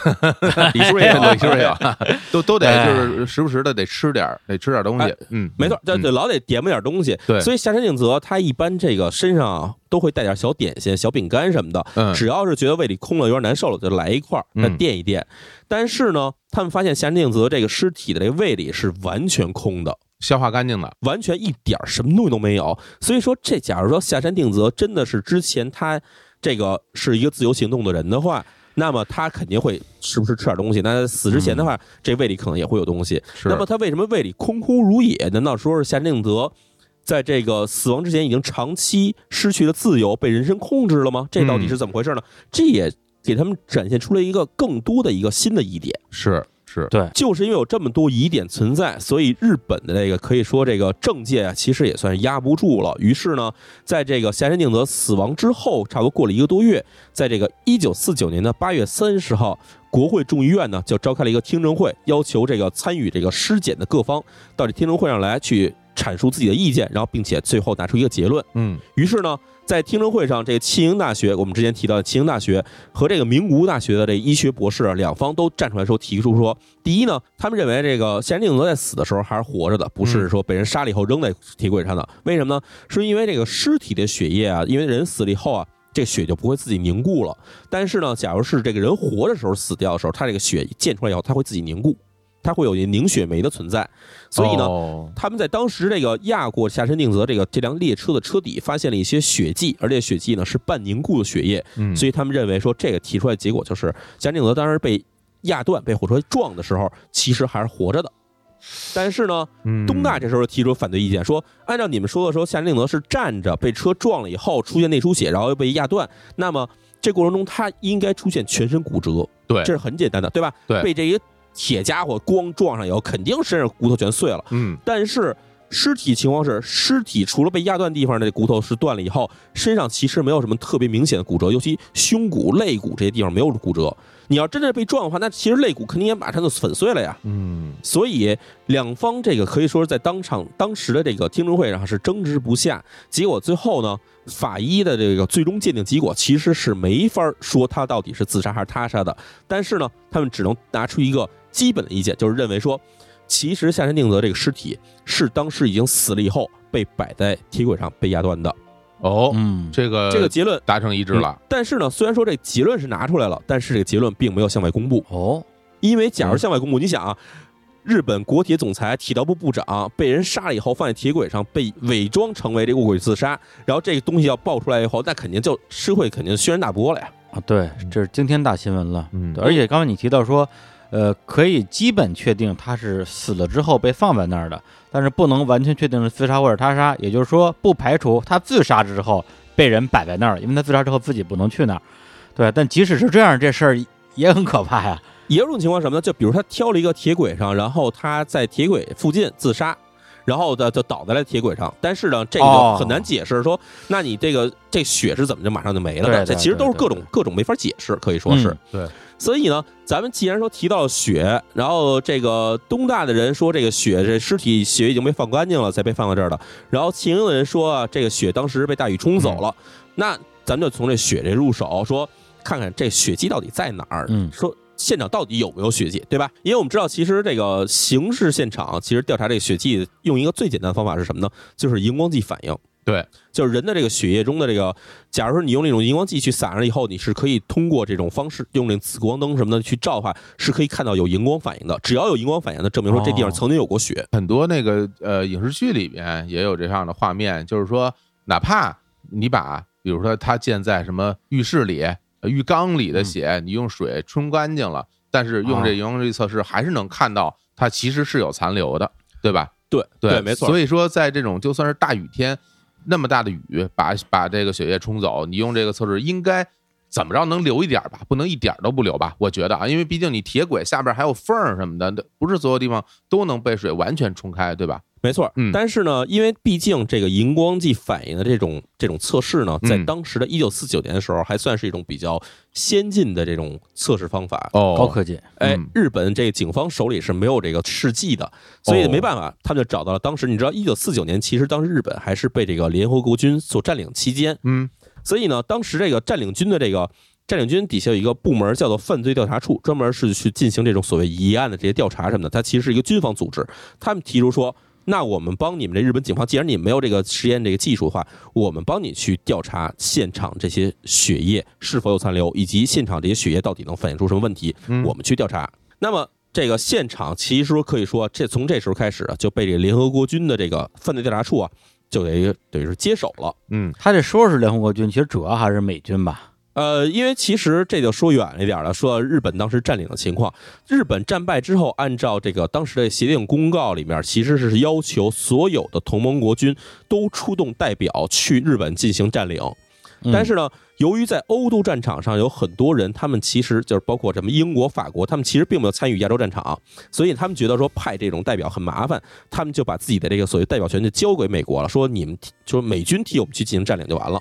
李叔也有李叔也有，都都得就是时不时的得吃点儿，得吃点东西哎，嗯，没错，就嗯就老得点吧点东西。对所以下山定则他一般这个身上啊都会带点小点心、小饼干什么的。嗯只要是觉得胃里空了、有点难受了，就来一块儿，嗯再垫一垫。但是呢，他们发现下山定则这个尸体的这个胃里是完全空的。消化干净的，完全一点儿什么东西都没有，所以说这假如说下山定则真的是之前他这个是一个自由行动的人的话，那么他肯定会时不时吃点东西。那死之前的话，这胃里可能也会有东西。那么他为什么胃里空空如也？难道说是夏定泽在这个死亡之前已经长期失去了自由，被人身控制了吗？这到底是怎么回事呢？这也给他们展现出了一个更多的一个新的疑点。是是，对，就是因为有这么多疑点存在，所以日本的这个可以说这个政界啊，其实也算是压不住了。于是呢，在这个夏山定则死亡之后，差不多过了一个多月，在这个一九四九年的八月三十号，国会众议院呢就召开了一个听证会，要求这个参与这个尸检的各方到这听证会上来去阐述自己的意见，然后并且最后拿出一个结论。嗯于是呢，在听证会上，这个庆应大学，我们之前提到的庆应大学和这个名古屋大学的这医学博士啊两方都站出来说，提出说，第一呢，他们认为这个夏山定则在死的时候还是活着的，不是说被人杀了以后扔在铁轨上的。为什么呢？是因为这个尸体的血液啊，因为人死了以后啊。这血就不会自己凝固了，但是呢，假如是这个人活的时候死掉的时候，他这个血溅出来以后，它会自己凝固，它会有凝血酶的存在，所以呢，哦。他们在当时这个压过下山定则这个这辆列车的车底发现了一些血迹，而这些血迹呢是半凝固的血液，嗯，所以他们认为说这个提出来的结果就是下山定则当时被压断、被火车撞的时候，其实还是活着的。但是呢，嗯。东大这时候提出反对意见，说按照你们说的说下山定则是站着被车撞了以后出现内出血，然后又被压断，那么这过程中他应该出现全身骨折，对。这是很简单的，对吧？对。被这一个铁家伙光撞上以后，肯定身上骨头全碎了。嗯但是尸体情况是，尸体除了被压断地方的骨头是断了以后，身上其实没有什么特别明显的骨折，尤其胸骨、肋骨这些地方没有骨折。你要真的被撞的话，那其实肋骨肯定也马上就粉碎了呀。嗯所以两方这个可以说是在当场当时的这个听证会上是争执不下，结果最后呢，法医的这个最终鉴定结果其实是没法说他到底是自杀还是他杀的，但是呢，他们只能拿出一个基本的意见，就是认为说，其实下山定则这个尸体是当时已经死了以后被摆在铁轨上被压断的，哦，嗯，这个这个结论。达成一致了，但是呢，虽然说这结论是拿出来了，但是这个结论并没有向外公布。哦，因为假如向外公布，你想啊，日本国铁总裁、铁道部部长被人杀了以后，放在铁轨上，被伪装成为这个卧轨自杀，然后这个东西要爆出来以后，那肯定就社会肯定轩然大波了呀。啊，对，这是惊天大新闻了。嗯而且刚才你提到说，呃，可以基本确定他是死了之后被放在那儿的，但是不能完全确定是自杀或者他杀，也就是说，不排除他自杀之后被人摆在那儿，因为他自杀之后自己不能去那儿。对，但即使是这样，这事儿也很可怕呀。也有种情况什么呢？就比如他挑了一个铁轨上，然后他在铁轨附近自杀。然后呢，就倒在了铁轨上，但是呢，这个很难解释。说，那你这个这血是怎么就马上就没了这其实都是各种各种没法解释，可以说是。嗯对，所以呢，咱们既然说提到了血，然后这个东大的人说这个血这尸体血已经被放干净了，才被放到这儿的。然后庆应的人说啊，这个血当时被大雨冲走了。那咱们就从这血这入手，说看看这血迹到底在哪儿。嗯说现场到底有没有血迹，对吧？因为我们知道，其实这个刑事现场其实调查这个血迹，用一个最简单的方法是什么呢？就是荧光剂反应。对，就是人的这个血液中的这个，假如说你用那种荧光剂去撒上以后，你是可以通过这种方式，用那种紫光灯什么的去照的话，是可以看到有荧光反应的。只要有荧光反应的，证明说这地方哦曾经有过血。很多那个呃影视剧里边也有这样的画面，就是说，哪怕你把比如说它建在什么浴室里、呃浴缸里的血，你用水冲干净了，但是用这啊荧光剂测试还是能看到它其实是有残留的，对吧？对对，没错。所以说，在这种就算是大雨天，那么大的雨把把这个血液冲走，你用这个测试应该怎么着能留一点儿吧？不能一点儿都不留吧？我觉得啊，因为毕竟你铁轨下边还有缝儿什么的，不是所有地方都能被水完全冲开，对吧？没错，嗯但是呢，因为毕竟这个荧光剂反应的这种这种测试呢，在嗯当时的一九四九年的时候，还算是一种比较先进的这种测试方法。哦，高科技，哎嗯，日本这个警方手里是没有这个试剂的，所以哦没办法，他们就找到了当时你知道，一九四九年其实当时日本还是被这个联合国军所占领期间，嗯所以呢，当时这个占领军的这个占领军底下有一个部门叫做犯罪调查处，专门是去进行这种所谓疑案的这些调查什么的。它其实是一个军方组织，他们提出说，那我们帮你们这日本警方，既然你们没有这个实验这个技术的话，我们帮你去调查现场这些血液是否有残留，以及现场这些血液到底能反映出什么问题，嗯我们去调查。那么。这个现场其实可以说，这从这时候开始啊，就被这联合国军的这个犯罪调查处啊，就得等于是接手了。嗯他这说是联合国军，其实主要还是美军吧？呃，因为其实这就说远了一点了，说日本当时占领的情况。日本战败之后，按照这个当时的协定公告里面，其实是要求所有的同盟国军都出动代表去日本进行占领。嗯但是呢，由于在欧洲战场上有很多人，他们其实就是包括什么英国、法国，他们其实并没有参与亚洲战场，所以他们觉得说派这种代表很麻烦，他们就把自己的这个所谓代表权就交给美国了，说你们替说美军替我们去进行占领就完了。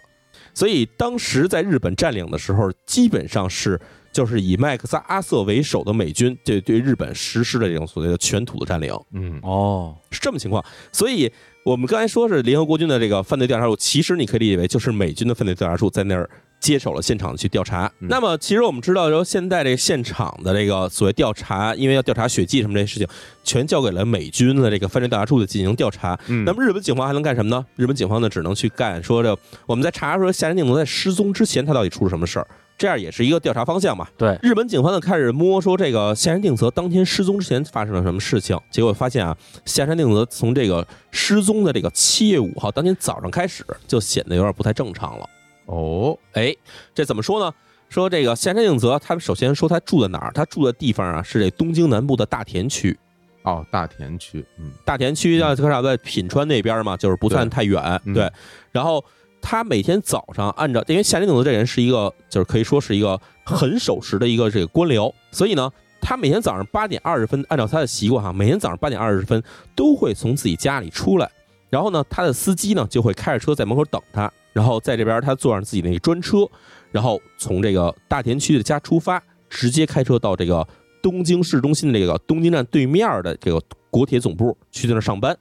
所以当时在日本占领的时候，基本上是就是以麦克萨阿瑟为首的美军对对日本实施了这种所谓的全土的占领。嗯哦，是这么情况。所以我们刚才说是联合国军的这个犯罪调查处，其实你可以理解为就是美军的犯罪调查处在那儿接手了现场去调查。嗯那么其实我们知道说，现在这个现场的这个所谓调查，因为要调查血迹什么这些事情，全交给了美军的这个犯罪调查处的进行调查。嗯，那么日本警方还能干什么呢？日本警方呢只能去干说这我们在查说夏山定则在失踪之前他到底出了什么事儿，这样也是一个调查方向嘛。对，日本警方呢开始摸说这个下山定则当天失踪之前发生了什么事情，结果发现啊，下山定则从这个失踪的这个七月五号当天早上开始，就显得有点不太正常了。哦，哎，这怎么说呢？说这个下山定则，他首先说他住在哪儿？他住的地方啊是这东京南部的大田区。哦，大田区，嗯大田区啊，至少在品川那边嘛，就是不算太远。嗯对，然后他每天早上按照，因为夏林定则这人是一个，就是可以说是一个很守时的一个这个官僚，所以呢，他每天早上八点二十分，按照他的习惯哈，每天早上八点二十分都会从自己家里出来，然后呢，他的司机呢就会开着车在门口等他，然后在这边他坐上自己那专车，然后从这个大田区的家出发，直接开车到这个东京市中心的这个东京站对面的这个国铁总部去在那儿上班。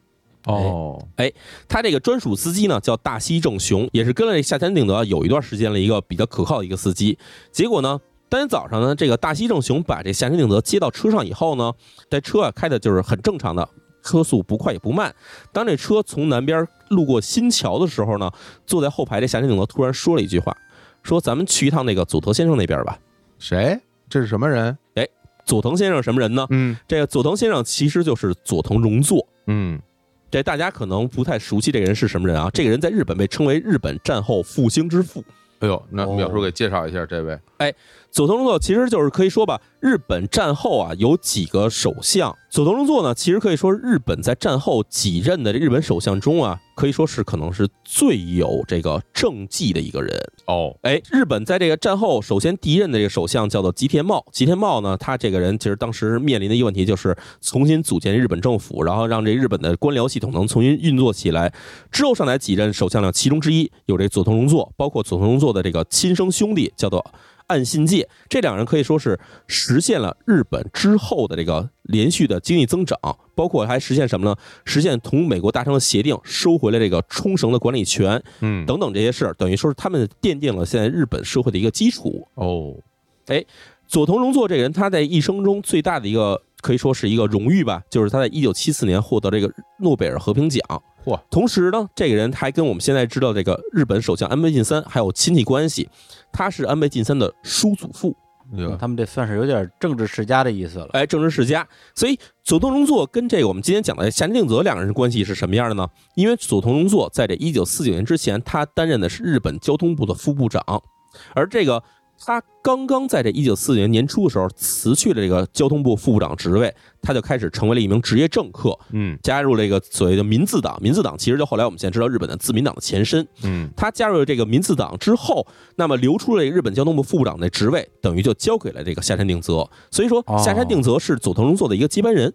哦，哎他这个专属司机呢叫大西正雄，也是跟了夏田定德有一段时间了一个比较可靠的一个司机。结果呢，当天早上呢，这个大西正雄把这夏田定德接到车上以后呢，这车啊开的就是很正常的，车速不快也不慢。当这车从南边路过新桥的时候呢，坐在后排的夏田定则突然说了一句话，说：“咱们去一趟那个佐藤先生那边吧。谁？这是什么人？”哎佐藤先生什么人呢？嗯这个佐藤先生其实就是佐藤荣作。嗯，这大家可能不太熟悉这个人是什么人啊？这个人在日本被称为日本战后复兴之父。哎呦，那哦淼叔给介绍一下这位。佐藤荣作其实就是可以说吧，日本战后啊有几个首相，佐藤荣作呢，其实可以说日本在战后几任的这日本首相中啊，可以说是可能是最有这个政绩的一个人。哦，哎，日本在这个战后，首先第一任的这个首相叫做吉田茂。吉田茂呢，他这个人其实当时面临的一个问题就是重新组建日本政府，然后让这日本的官僚系统能重新运作起来。之后上来几任首相呢，其中之一有这佐藤荣作，包括佐藤荣作的这个亲生兄弟叫做岸信介，这两人可以说是实现了日本之后的这个连续的经济增长，包括还实现什么呢？实现同美国达成了协定，收回了这个冲绳的管理权，嗯，等等这些事儿，等于说是他们奠定了现在日本社会的一个基础。哦，哎佐藤荣作这个人，他在一生中最大的一个可以说是一个荣誉吧，就是他在一九七四年获得这个诺贝尔和平奖。嚯！同时呢，这个人还跟我们现在知道这个日本首相安倍晋三还有亲戚关系，他是安倍晋三的叔祖父。他们这算是有点政治世家的意思了。哎，政治世家。所以佐藤荣作跟这个我们今天讲的夏田定则两个人关系是什么样的呢？因为佐藤荣作在这一九四九年之前，他担任的是日本交通部的副部长，而这个他刚刚在这一九四九年年初的时候辞去了这个交通部副部长职位，他就开始成为了一名职业政客，嗯加入了一个所谓的民自党。民自党其实就后来我们现在知道日本的自民党的前身。嗯他加入了这个民自党之后，那么留出了日本交通部副部长的职位，等于就交给了这个下山定则。所以说哦，下山定则是佐藤荣作的一个接班人。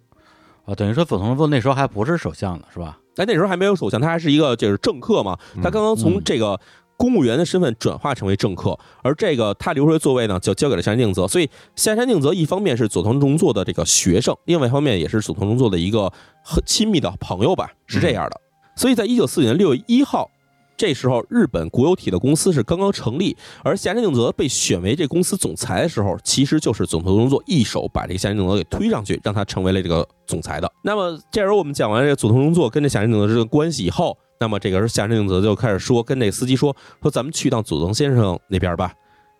啊，等于说佐藤荣作那时候还不是首相呢，是吧？但那时候还没有首相，他还是一个就是政客嘛，他刚刚从嗯这个公务员的身份转化成为政客，而这个他留出来的座位呢，就交给了下山定则。所以下山定则一方面是佐藤荣作的这个学生，另外一方面也是佐藤荣作的一个很亲密的朋友吧，是这样的。所以在一九四九年六月一号。这时候，日本国有体的公司是刚刚成立，而下山定则被选为这公司总裁的时候，其实就是佐藤荣作一手把这个下山定则给推上去，让他成为了这个总裁的。那么这时候我们讲完这个佐藤荣作跟这下山定则这个关系以后，那么这个时候下山定则就开始说，跟这个司机说说咱们去趟佐藤先生那边吧。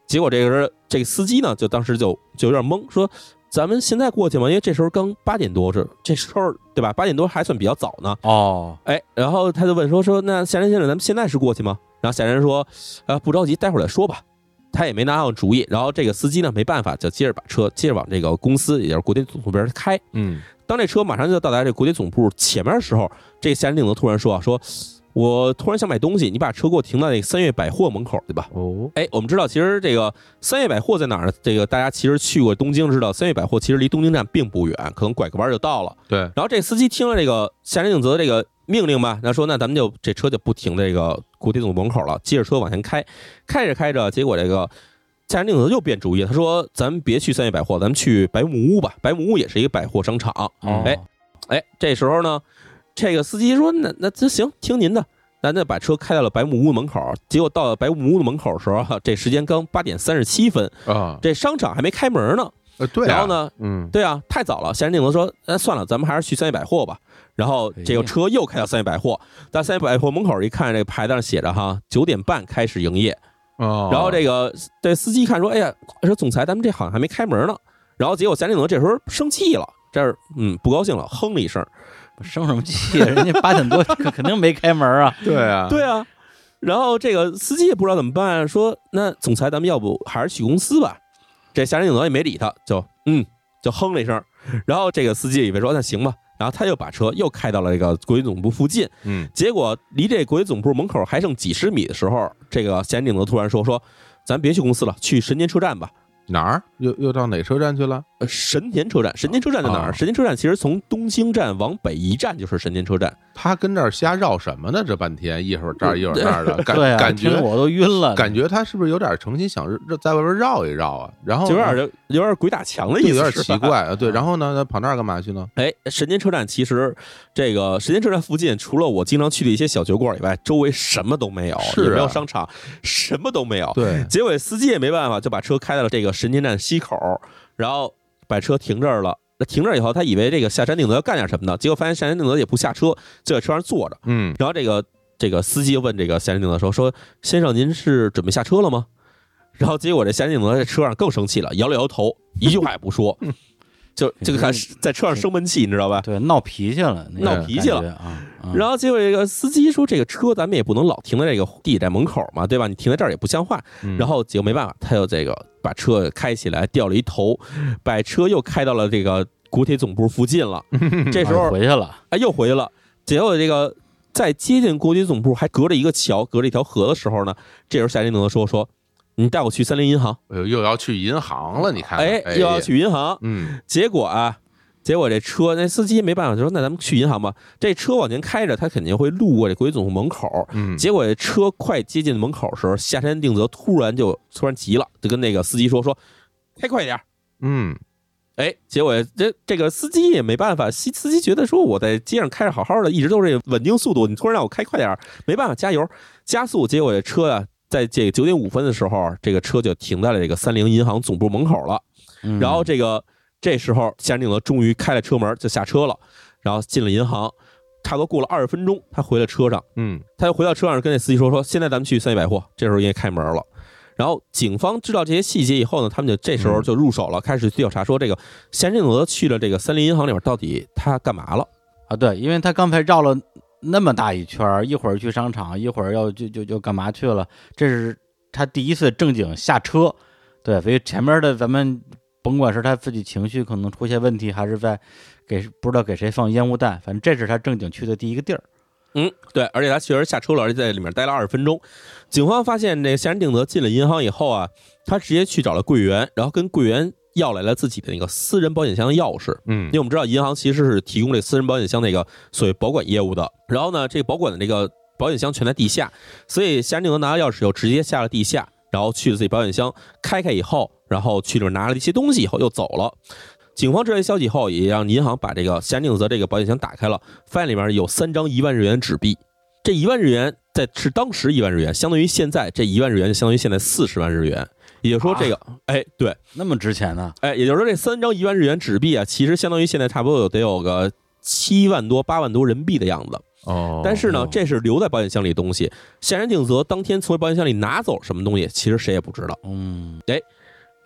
结果这个时候这个司机呢，就当时就就有点懵，说咱们现在过去吗？因为这时候刚八点多，这这时候对吧？八点多还算比较早呢。哦，哎，然后他就问说说那夏山先生，咱们现在是过去吗？然后夏山说，啊不着急，待会儿再说吧。他也没拿上主意。然后这个司机呢，没办法，就接着把车接着往这个公司，也就是国铁总部边开。嗯当这车马上就要到达这国铁总部前面的时候，这个夏山定则突然说啊，说我突然想买东西，你把车给我停到那个三月百货门口，对吧？哦，哎，我们知道，其实这个三月百货在哪儿呢？这个大家其实去过东京，知道三月百货其实离东京站并不远，可能拐个弯儿就到了。对，然后这司机听了这个夏山定则这个命令吧，那说那咱们就这车就不停这个国铁总部门口了，接着车往前开，开着开着，结果这个夏山定则又变主意了，他说咱们别去三月百货，咱们去白木屋吧，白木屋也是一个百货商场。哦哎哎，这时候呢，这个司机说那那这行，听您的。那那把车开到了白木屋门口，结果到了白木屋的门口的时候，这时间刚八点三十七分，啊，这商场还没开门呢。呃对啊，然后呢，嗯对啊，太早了。夏山定则说：“那算了，咱们还是去三月百货吧。”然后这个车又开到三月百货，到三月百货门口一看，这个牌子上写着哈九点半开始营业。哦，然后这个这司机一看说：“哎呀，说总裁，咱们这好像还没开门呢。”然后结果夏山定则这时候生气了，这儿嗯不高兴了，哼了一声。生什么气？人家八点多肯肯定没开门啊。对啊，对啊，然后这个司机也不知道怎么办，说：“那总裁，咱们要不还是去公司吧？”这夏山定则也没理他，就嗯就哼了一声。然后这个司机以为说：“那行吧。”然后他又把车又开到了这个国铁总部附近。嗯结果离这国铁总部门口还剩几十米的时候，这个夏山定则突然说：“说咱别去公司了，去神间车站吧。哪儿又又到哪车站去了？呃，神田车站，神田车站在哪儿？哦神田车站其实从东京站往北一站就是神田车站。他跟这儿瞎绕什么呢？这半天一会儿这儿一会儿那儿的，感啊，感觉我都晕了。感觉他是不是有点诚心想绕在外边绕一绕啊？然后就有点有点鬼打墙的意思，有点奇怪啊。对，然后呢，他跑那儿干嘛去呢？哎，神田车站其实这个神田车站附近，除了我经常去的一些小酒馆以外，周围什么都没有，是啊也没有商场，什么都没有。对，结尾司机也没办法，就把车开到了这个神经站西口，然后把车停这儿了。那停这儿以后，他以为这个下山定则要干点什么呢？结果发现下山定则也不下车，就在车上坐着。嗯然后这个这个司机问这个下山定则说：“说先生，您是准备下车了吗？”然后结果这下山定德在车上更生气了，摇了摇头，一句话也不说，就就看在车上生闷气，你知道吧？对闹脾气了，那个闹脾气了然后结果这个司机说：“这个车咱们也不能老停在这个地铁站门口嘛，对吧？你停在这儿也不像话。”嗯然后结果没办法，他又这个把车开起来，掉了一头，把车又开到了这个国铁总部附近了。这时啊候回去了，哎，又回去了。结果这个在接近国铁总部还隔着一个桥，隔着一条河的时候呢，这时候夏金德说：“说你带我去三菱银行。哎呦又要去银行了，你看，哎，又要，去银行。嗯结果啊，结果这车那司机没办法，就说：“那咱们去银行吧。”这车往前开着，他肯定会路过这国际总部门口。嗯，结果这车快接近门口的时候，下山定则突然就突然急了，就跟那个司机说：“说开快点。”嗯哎，结果这这个司机也没办法，司司机觉得说我在街上开着好好的，一直都是稳定速度，你突然让我开快点儿，没办法加油加速，结果这车啊，在这个九点五分的时候，这个车就停在了这个三菱银行总部门口了。嗯然后这个这时候夏定则终于开了车门就下车了，然后进了银行，差不多过了二十分钟，他回了车上，嗯他就回到车上跟那司机说说，现在咱们去三一百货，这时候应该开门了。然后警方知道这些细节以后呢，他们就这时候就入手了，开始调查说这个夏定则去了这个三菱银行里面到底他干嘛了？啊，对，因为他刚才绕了那么大一圈儿，一会儿去商场，一会儿要就就就干嘛去了，这是他第一次正经下车，对，所以前面的咱们甭管是他自己情绪可能出现问题，还是在给不知道给谁放烟雾弹，反正这是他正经去的第一个地儿。嗯，对，而且他确实下车了，而且在里面待了二十分钟。警方发现这个夏仁定则进了银行以后啊，他直接去找了柜员，然后跟柜员要来了自己的那个私人保险箱的钥匙。嗯因为我们知道银行其实是提供这私人保险箱那个所谓保管业务的，然后呢，这个保管的这个保险箱全在地下，所以夏山定拿到钥匙以后直接下了地下，然后去了自己保险箱，开开以后，然后去里面拿了一些东西以后又走了。警方知道这消息以后，也让银行把这个夏山定则这个保险箱打开了，发现里面有三张一万日元纸币，这一万日元在是当时一万日元，相当于现在这一万日元就相当于现在四十万日元，也就是说这个，哎，对，那么值钱呢？哎，也就是说这三张一万日元纸币啊，其实相当于现在差不多有得有个七万多、八万多人民币的样子。哦，但是呢哦，这是留在保险箱里的东西。夏山定则当天从保险箱里拿走什么东西，其实谁也不知道。嗯哎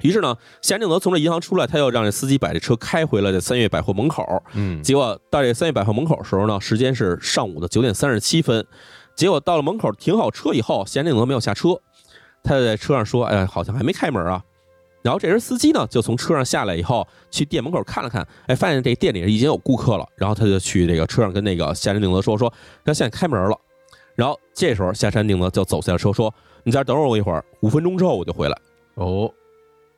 于是呢，夏山定则从这银行出来，他又让这司机把这车开回了这三月百货门口。嗯结果到这三月百货门口的时候呢，时间是上午的九点三十七分。结果到了门口停好车以后，夏山定则没有下车，他在车上说：“哎呀，好像还没开门啊。”然后这人司机呢，就从车上下来以后，去店门口看了看，哎，发现这店里已经有顾客了。然后他就去这个车上跟那个夏山定则说：“说他现在开门了。”然后这时候夏山定则就走下了车，说：“你在这等我一会儿，五分钟之后我就回来。”哦，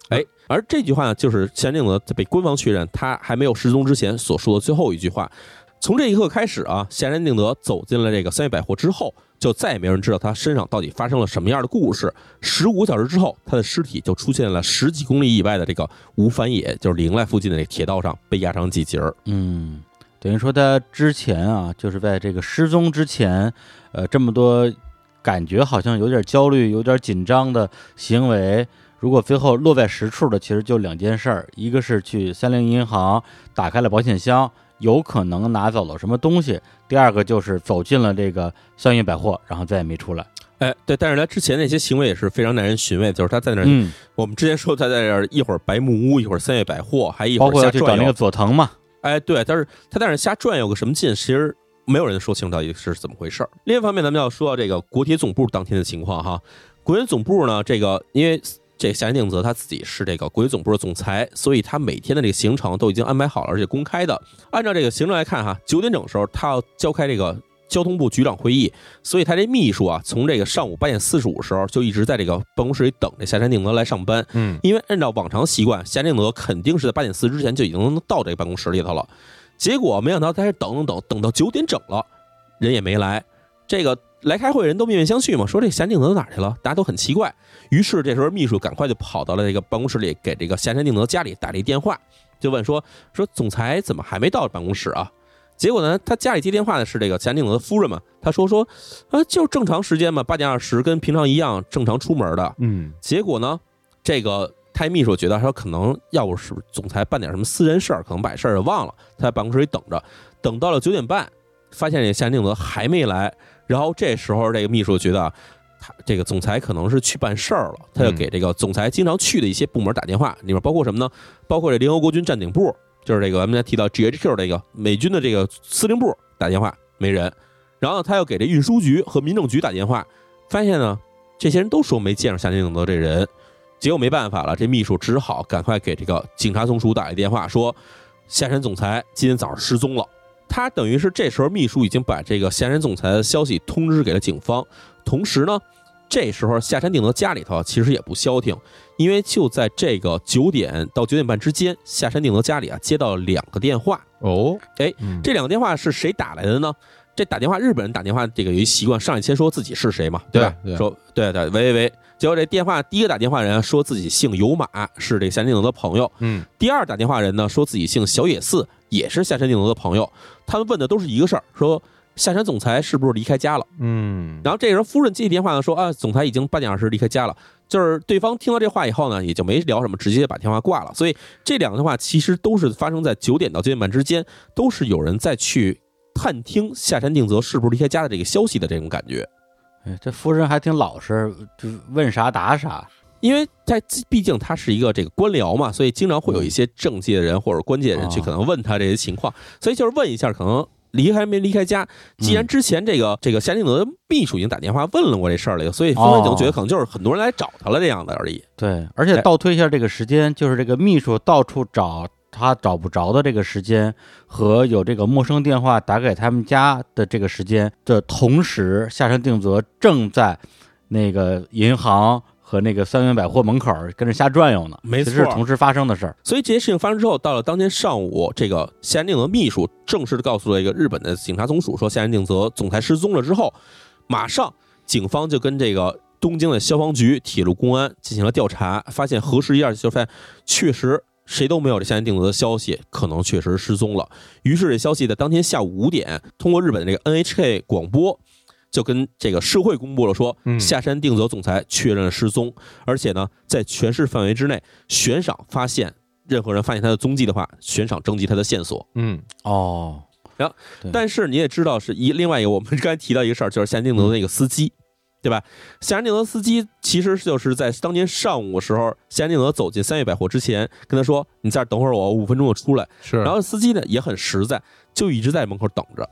哎，而这句话呢，就是夏山定则在被官方确认他还没有失踪之前所说的最后一句话。从这一刻开始啊，夏山定德走进了这个三月百货之后，就再也没有人知道他身上到底发生了什么样的故事。十五个小时之后，他的尸体就出现了十几公里以外的这个无反野，就是灵濑附近的这个铁道上，被压成几截儿。嗯，等于说他之前啊，就是在这个失踪之前，呃，这么多感觉好像有点焦虑、有点紧张的行为，如果最后落在实处的，其实就两件事儿，一个是去三菱银行打开了保险箱，有可能拿走了什么东西；第二个就是走进了这个三元百货，然后再也没出来。哎，对，但是他之前那些行为也是非常耐人寻味，就是他在那儿，嗯，我们之前说他在那儿一会儿白木屋，一会儿三月百货，还一会儿瞎转悠要去找那个。佐藤嘛。哎，对，但是他在那儿瞎转悠个什么劲，其实没有人说清到底是怎么回事儿。另一方面，咱们要说到这个国铁总部当天的情况哈。国铁总部呢，这个因为这夏山定则他自己是这个国际总部的总裁，所以他每天的这个行程都已经安排好了，而且公开的。按照这个行程来看哈，九点整的时候他要召开这个交通部局长会议，所以他这秘书啊，从这个上午八点四十五时候就一直在这个办公室里等着夏山定则来上班。嗯因为按照往常习惯，夏定则肯定是在八点四之前就已经到这个办公室里头了。结果没想到，在这等等等等到九点整了，人也没来。这个来开会人都面面相觑嘛，说这夏定则哪儿去了？大家都很奇怪。于是这时候秘书赶快就跑到了这个办公室里，给这个夏山定则家里打了一电话，就问说说总裁怎么还没到办公室啊？结果呢，他家里接电话的是这个夏山定则的夫人嘛，他说说啊，就是正常时间嘛，八点二十跟平常一样正常出门的。嗯结果呢，这个太秘书觉得说可能要不是总裁办点什么私人事儿，可能把事儿给忘了，他在办公室里等着，等到了九点半，发现这夏定则还没来，然后这时候这个秘书觉得。他这个总裁可能是去办事儿了，他就给这个总裁经常去的一些部门打电话，里面包括什么呢？包括这联合国军战警部，就是这个咱们才提到 GHQ 这个美军的这个司令部打电话没人，然后，他又给这运输局和民政局打电话，发现呢，这些人都说没见着夏定则这人，结果没办法了，这秘书只好赶快给这个警察总署打一电话，说夏山总裁今天早上失踪了。他等于是这时候秘书已经把这个夏山总裁的消息通知给了警方，同时呢，这时候夏山定德家里头其实也不消停，因为就在这个九点到九点半之间，夏山定德家里啊接到了两个电话，哦，哎嗯。这两个电话是谁打来的呢？这打电话，日本人打电话，这个有一习惯，上来先说自己是谁嘛，对吧？对对。说对对，喂喂喂。结果这电话第一个打电话人说自己姓有马，是这夏山定德的朋友；嗯。第二打电话人呢说自己姓小野寺，也是下山定则的朋友。他们问的都是一个事儿，说下山总裁是不是离开家了？嗯，然后这时候夫人接起电话呢，说啊，总裁已经八点二十离开家了。就是对方听到这话以后呢，也就没聊什么，直接把电话挂了。所以这两个电话其实都是发生在九点到九点半之间，都是有人在去探听下山定则是不是离开家的这个消息的这种感觉。哎，这夫人还挺老实，就问啥答啥。因为在毕竟他是一个这个官僚嘛，所以经常会有一些政界的人或者官界的人去哦可能问他这些情况，所以就是问一下可能。离开没离开家？既然之前这个这个夏定则的秘书已经打电话问了我这事儿了，所以夫人可能觉得可能就是很多人来找他了这样的而已。对，而且哎倒推一下这个时间，就是这个秘书到处找他找不着的这个时间，和有这个陌生电话打给他们家的这个时间的同时，夏山定则正在那个银行和那个三元百货门口跟着瞎转悠呢，没错是同时发生的事儿。所以这些事情发生之后，到了当天上午，这个夏仁定则秘书正式的告诉了一个日本的警察总署说夏仁定则总裁失踪了之后，马上警方就跟这个东京的消防局、铁路公安进行了调查，发现核实一下，就发现确实谁都没有这夏仁定则的消息，可能确实失踪了。于是这消息在当天下午五点，通过日本的这个 NHK 广播。就跟这个社会公布了说，嗯。下山定则总裁确认了失踪，而且呢，在全市范围之内，悬赏发现任何人发现他的踪迹的话，悬赏征集他的线索。嗯。哦，行但是你也知道，是一另外一个我们刚才提到一个事儿，就是夏山定则的那个司机，对吧？夏山定则司机其实就是在当天上午的时候，夏山定则走进三月百货之前，跟他说：“你在这儿等会儿我，五分钟就出来。”是，然后司机呢也很实在，就一直在门口等着，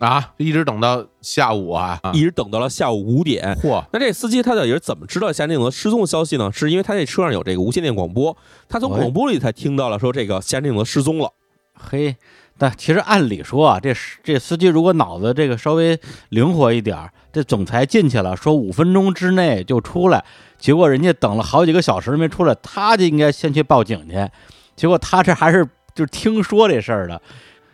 啊，一直等到下午啊，啊一直等到了下午五点。嚯，那这司机他到底是怎么知道夏山定则失踪的消息呢？是因为他这车上有这个无线电广播，他从哎广播里才听到了说这个夏山定则失踪了。嘿，但其实按理说啊，这是这司机如果脑子这个稍微灵活一点儿，这总裁进去了，说五分钟之内就出来，结果人家等了好几个小时没出来，他就应该先去报警去，结果他这还是就是听说这事儿的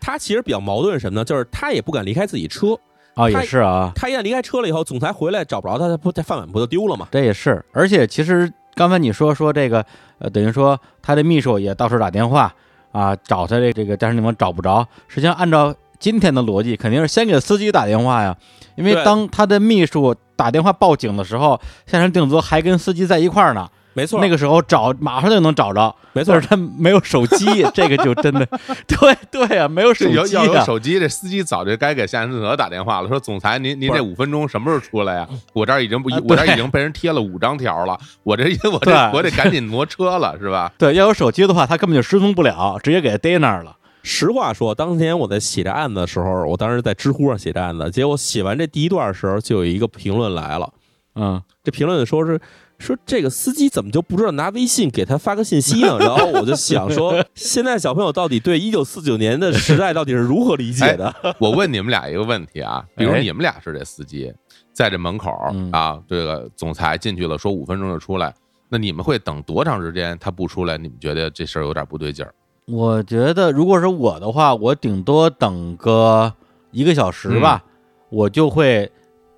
他其实比较矛盾是什么呢？就是他也不敢离开自己车，啊，他也是啊，他一旦离开车了以后，总裁回来找不着他，他不他饭碗不就丢了吗？这也是，而且其实刚才你说说这个，呃，等于说他的秘书也到处打电话啊，找他这这个驾驶地方找不着。实际上，按照今天的逻辑，肯定是先给司机打电话呀，因为当他的秘书打电话报警的时候，夏山定则还跟司机在一块儿呢，没错，那个时候找马上就能找着。没错但是，他没有手机，这个就真的，对对啊，没有手机啊，要有手机，这司机早就该给夏仁泽打电话了，说总裁您您这五分钟什么时候出来呀？我这儿已经不我这儿已经被人贴了五张条了，我这 我这对我得赶紧挪车了，是吧？对，要有手机的话，他根本就失踪不了，直接给他逮那儿了。实话说，当年我在写这案子的时候，我当时在知乎上写这案子，结果写完这第一段的时候，就有一个评论来了。嗯，这评论说是说这个司机怎么就不知道拿微信给他发个信息呢？然后我就想说，现在小朋友到底对一九四九年的时代到底是如何理解的？我问你们俩一个问题啊，比如哎你们俩是这司机，在这门口嗯啊，这个总裁进去了，说五分钟就出来，那你们会等多长时间？他不出来，你们觉得这事儿有点不对劲儿？我觉得，如果是我的话，我顶多等个一个小时吧，我就会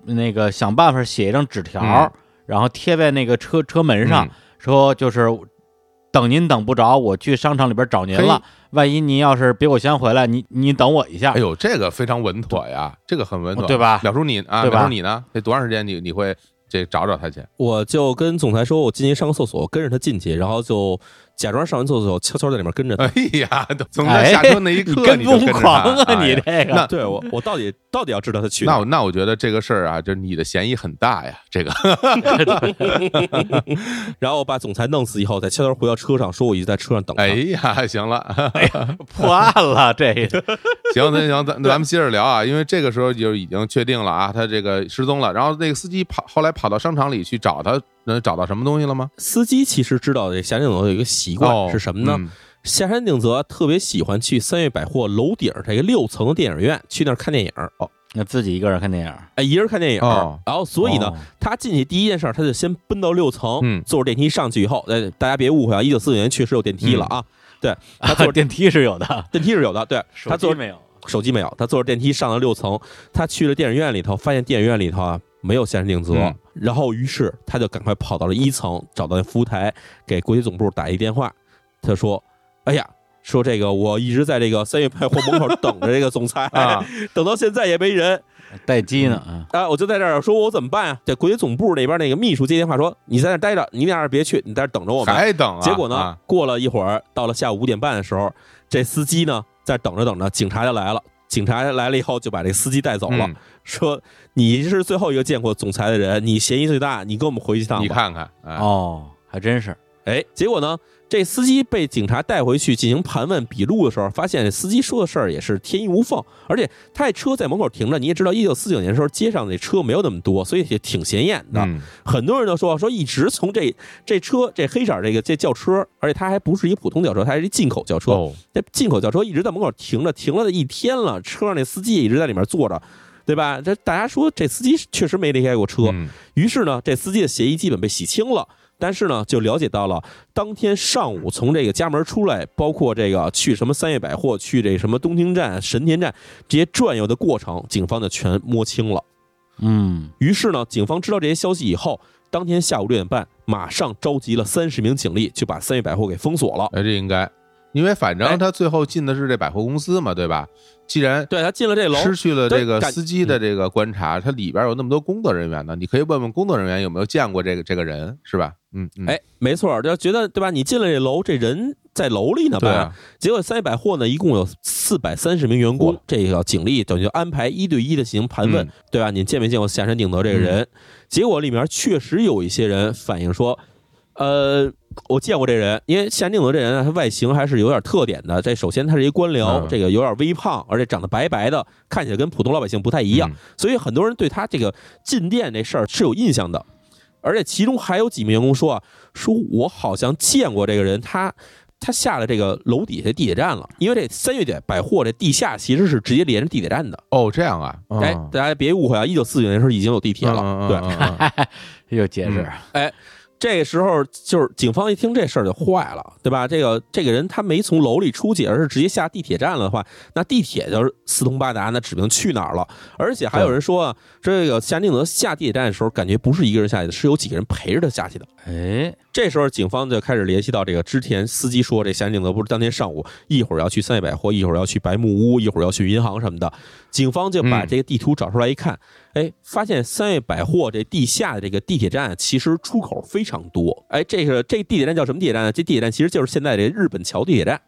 那个想办法写一张纸条，嗯然后贴在那个车车门上，嗯说就是等您等不着，我去商场里边找您了。万一您要是比我先回来，你你等我一下。哎呦，这个非常稳妥呀，这个很稳妥，对吧表叔你啊，对吧淼叔你呢？得多长时间你你会这找找他去？我就跟总裁说，我进去上个厕所，跟着他进去，然后就假装上完厕所，悄悄在里面跟着他。哎呀，从他哎下车那一刻你跟狂啊，你这个那对我，我到底到底要知道他去哪？那我那我觉得这个事儿啊，这你的嫌疑很大呀。这个 然后我把总裁弄死以后，再悄悄回到车上，说我已经在车上等他。哎呀，行了，破案了，这个 行，那行，咱咱们接着聊啊，因为这个时候就已经确定了啊，他这个失踪了。然后那个司机跑，后来跑到商场里去找他，能找到什么东西了吗？司机其实知道这夏山定则有一个习惯、哦，是什么呢？嗯夏山定则特别喜欢去三月百货楼顶这个六层的电影院去那儿看电影，哦，那自己一个人看电影，哎，一人看电影。哦然后所以呢，哦他进去第一件事儿，他就先奔到六层，嗯坐着电梯上去以后，呃，大家别误会啊，一九四九年确实有电梯了啊。对 他坐着电梯是有的，电梯是有的，对他坐着没有。手机没有，他坐着电梯上了六层，他去了电影院里头，发现电影院里头啊没有夏山定则，嗯然后于是他就赶快跑到了一层，找到那服务台，给国际总部打一电话，他说：“哎呀。”说这个，我一直在这个三月百货门口等着这个总裁，啊 等到现在也没人待机呢啊！啊！我就在这儿说，我怎么办啊？这国际总部那边那个秘书接电话说，你在那待着，你俩人别去，你在这等着我们。还等啊？结果呢，啊过了一会儿，到了下午五点半的时候，这司机呢在等着等着，警察就来了。警察来了以后，就把这司机带走了，嗯说你是最后一个见过总裁的人，你嫌疑最大，你跟我们回去一趟吧。你看看，哎哦，还真是。哎，结果呢，这司机被警察带回去进行盘问笔录的时候，发现这司机说的事儿也是天衣无缝，而且他这车在门口停着，你也知道，一九四九年的时候街上那车没有那么多，所以也挺显眼的。嗯很多人都说说一直从这这车这黑色这个这轿车，而且它还不是一普通轿车，它是一进口轿车。哦，这进口轿车一直在门口停着，停了一天了，车上那司机也一直在里面坐着，对吧？这大家说这司机确实没离开过车，嗯于是呢，这司机的嫌疑基本被洗清了。但是呢，就了解到了当天上午从这个家门出来，包括这个去什么三月百货、去这什么东京站、神田站这些转悠的过程，警方就全摸清了。嗯于是呢，警方知道这些消息以后，当天下午六点半，马上召集了三十名警力，就把三月百货给封锁了。哎，这应该，因为反哎正他最后进的是这百货公司嘛，对吧？既然对他进了这楼，失去了这个司机的这个观察，他里边有那么多工作人员呢，你可以问问工作人员有没有见过这个这个人，是吧？嗯，嗯，哎，没错，就觉得对吧？你进了这楼，这人在楼里呢吧？啊，结果三月百货呢，一共有四百三十名员工，这个警力等于就安排一对一的进行盘问，嗯对吧？你见没见过下山定则这个人？结果里面确实有一些人反映说，呃，我见过这人，因为下山定则这人啊，他外形还是有点特点的。这首先他是一官僚，嗯这个有点微胖，而且长得白白的，看起来跟普通老百姓不太一样，嗯所以很多人对他这个进店这事儿是有印象的。而且其中还有几名员工说啊，说我好像见过这个人，他他下了这个楼底下地铁站了，因为这三月点百货这地下其实是直接连着地铁站的。哦，这样啊，哎，大家别误会啊，一九四九年的时候已经有地铁了，对。嗯，嗯嗯嗯有 解释，这个时候就是警方一听这事儿就坏了，对吧？这个这个人他没从楼里出去，而是直接下地铁站了的话，那地铁就是四通八达，那指不定去哪儿了。而且还有人说啊，这个夏定则下地铁站的时候，感觉不是一个人下去的，是有几个人陪着他下去的。哎，这时候，警方就开始联系到这个之前司机说，这夏定则不是当天上午一会儿要去三叶百货，一会儿要去白木屋，一会儿要去银行什么的。警方就把嗯这个地图找出来一看，哎，发现三叶百货这地下的这个地铁站其实出口非常多。哎，这个这地铁站叫什么地铁站呢？这地铁站其实就是现在这日本桥地铁站。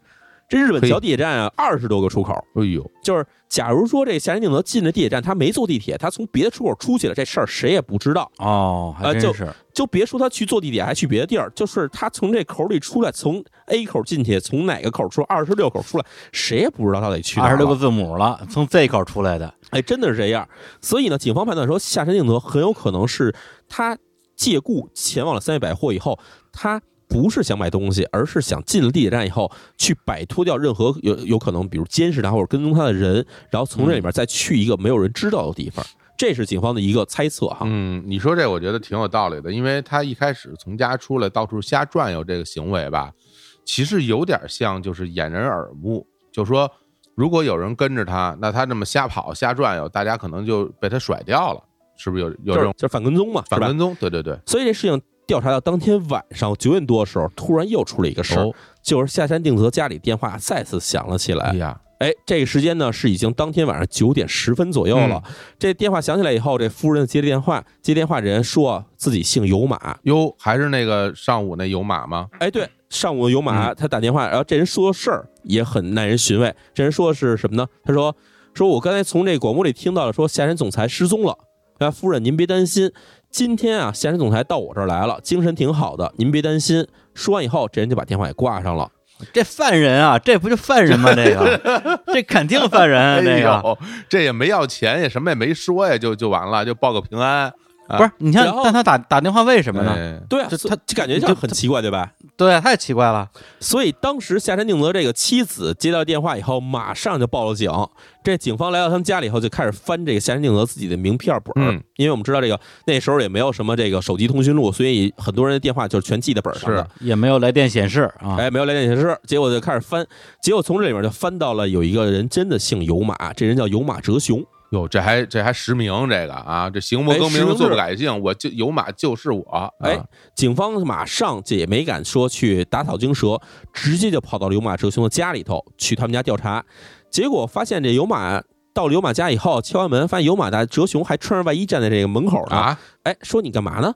这日本桥地铁站啊，二十多个出口。哎呦，就是假如说这夏山定则进了地铁站，他没坐地铁，他从别的出口出去了，这事儿谁也不知道。哦，就真是，就别说他去坐地铁，还去别的地儿，就是他从这口里出来，从 A 口进去，从哪个口出，二十六口出来，谁也不知道他得去。二十六个字母了，从 Z 口出来的，哎，真的是这样。所以呢，警方判断说，夏山定则很有可能是他借故前往了三叶百货以后，他不是想买东西，而是想进了地铁站以后去摆脱掉任何有有可能，比如监视他或者跟踪他的人，然后从这里面再去一个没有人知道的地方。这是警方的一个猜测哈。嗯，你说这我觉得挺有道理的，因为他一开始从家出来到处瞎转悠这个行为吧，其实有点像就是掩人耳目，就说如果有人跟着他，那他这么瞎跑瞎转悠，大家可能就被他甩掉了，是不是有有这种就是就是反跟踪嘛，反跟踪？对对对，所以这事情调查到当天晚上九点多的时候，突然又出了一个事儿，哦，就是下山定则家里电话再次响了起来。哎呀，哎，这个时间呢是已经当天晚上九点十分左右了。嗯这电话响起来以后，这夫人接了电话，接电话的人说自己姓有马。哟，还是那个上午那有马吗？哎，对，上午有嗯马，他打电话，然后这人说的事儿也很耐人寻味。这人说的是什么呢？他说：“说我刚才从这广播里听到了，说下山总裁失踪了。啊，夫人您别担心，今天啊，现实总裁到我这儿来了，精神挺好的，您别担心。”说完以后，这人就把电话给挂上了。这犯人啊，这不就犯人吗？这个，这肯定犯人啊，这哎个呦，这也没要钱，也什么也没说呀，就就完了，就报个平安。啊不是？你看，但他打打电话为什么呢？哎对啊，就他就感觉就很奇怪，对吧？对啊，太奇怪了。所以当时下山定则这个妻子接到电话以后，马上就报了警。这警方来到他们家里以后，就开始翻这个下山定则自己的名片本儿，嗯因为我们知道这个那时候也没有什么这个手机通讯录，所以很多人的电话就是全记在本上的。也没有来电显示啊。哎，没有来电显示，结果就开始翻，结果从这里面就翻到了有一个人真的姓有马，这人叫有马哲雄。哟，这还这还实名这个啊，这行不哎更名，坐不改姓，我就有马就是我。啊哎，警方马上这也没敢说去打草惊蛇，直接就跑到了有马哲雄的家里头去他们家调查，结果发现这有马到了有马家以后，敲完门发现有马大哲雄还穿着外衣站在这个门口呢。啊，哎，说你干嘛呢？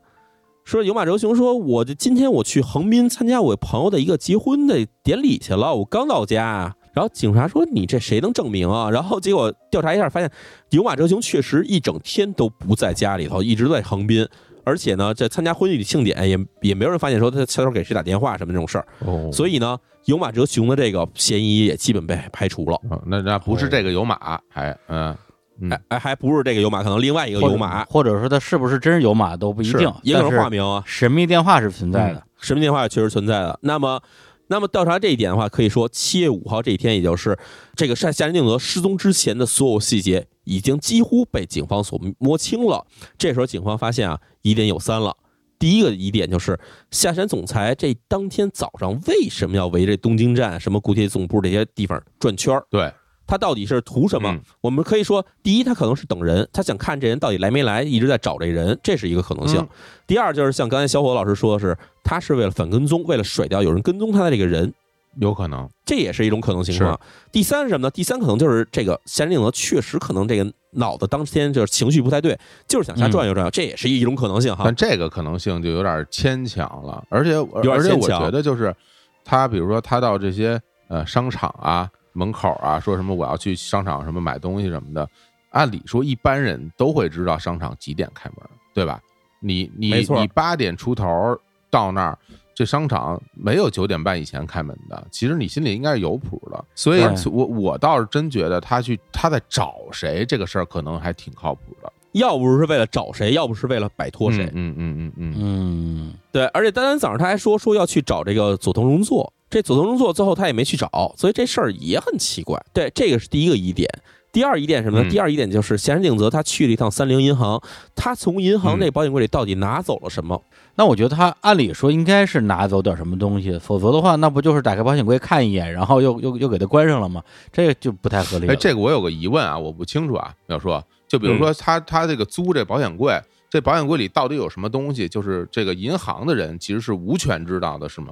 说有马哲雄说，我这今天我去横滨参加我朋友的一个结婚的典礼去了，我刚到家。然后警察说：“你这谁能证明啊？”然后结果调查一下，发现有马哲雄确实一整天都不在家里头，一直在横滨。而且呢，在参加婚礼庆典也也没有人发现说他悄悄给谁打电话什么这种事儿。哦，所以呢，有马哲雄的这个嫌疑也基本被排除了。哦那那不是这个有马，还嗯嗯哎哎，还不是这个有马，可能另外一个有马，或者说他是不是真是有马都不一定，也可能化名啊。神秘电话是存在的。神秘电话确实存在的。那么，那么调查这一点的话，可以说七月五号这一天，也就是这个夏夏仁定则失踪之前的所有细节，已经几乎被警方所摸清了。这时候，警方发现啊，疑点有三了。第一个疑点就是夏山总裁这当天早上为什么要围着东京站、什么古铁总部这些地方转圈儿对，他到底是图什么？嗯我们可以说，第一，他可能是等人，他想看这人到底来没来，一直在找这人，这是一个可能性。嗯第二，就是像刚才小伙老师说的是，他是为了反跟踪，为了甩掉有人跟踪他的这个人，有可能，这也是一种可能情况。第三是什么呢？第三可能就是这个夏山定则确实可能这个脑子当天就是情绪不太对，就是想瞎转悠转悠，这也是一种可能性哈但。这个可能性就有点牵强了，而且而且我觉得就是他，比如说他到这些呃商场啊门口啊，说什么我要去商场什么买东西什么的，按理说一般人都会知道商场几点开门，对吧？你你你八点出头到那儿。这商场没有九点半以前开门的，其实你心里应该是有谱的，所以对我我倒是真觉得他去他在找谁这个事儿可能还挺靠谱的。要不是为了找谁，要不是为了摆脱谁。嗯嗯嗯嗯嗯，嗯，对，而且丹丹早上他还说说要去找这个佐藤荣作，这佐藤荣作最后他也没去找，所以这事儿也很奇怪。对，这个是第一个疑点。第二疑点什么呢？嗯第二疑点就是闲山定则他去了一趟三菱银行，他从银行嗯这保险柜里到底拿走了什么？那我觉得他按理说应该是拿走点什么东西，否则的话，那不就是打开保险柜看一眼，然后又又又给他关上了吗？这个就不太合理了。哎，这个我有个疑问啊，我不清楚啊，淼叔，就比如嗯说他他这个租这保险柜，这保险柜里到底有什么东西？就是这个银行的人其实是无权知道的，是吗？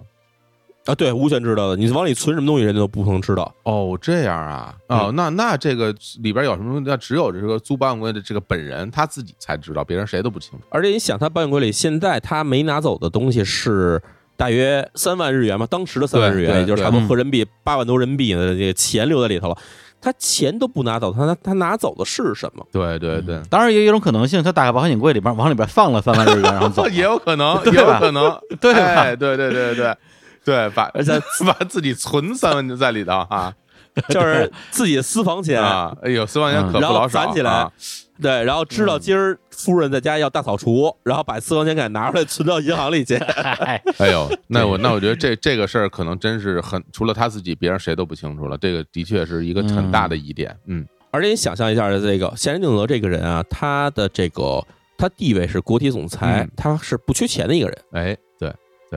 啊，对，无权知道的，你往里存什么东西，人家都不能知道。哦，这样啊，嗯哦，那那这个里边有什么东西？那只有这个租保险柜的这个本人他自己才知道，别人谁都不清楚。而且你想，他保险柜里现在他没拿走的东西是大约三万日元嘛，当时的三万日元，也就是差不多合人民币八万多人民币的这个钱留在里头了。他钱都不拿走，他他他拿走的是什么？对对对，当然也有一种可能性，他打开保险柜里边往里边放了三万日元，然后走。也有可能，对也有可能，对对对对对 对，把而且 把自己存三万在里头啊 就是自己的私房钱，啊，哎呦，私房钱可不然后老少攒起来啊对，然后知道今儿夫人在家要大扫除，然后把私房钱给拿出来存到银行里去。哎，哎呦，那我那我觉得这这个事儿可能真是很，除了他自己，别人谁都不清楚了。这个的确是一个很大的疑点。嗯，而且你想象一下，这个闲人定则这个人啊，他的这个他地位是国体总裁，嗯他是不缺钱的一个人，哎，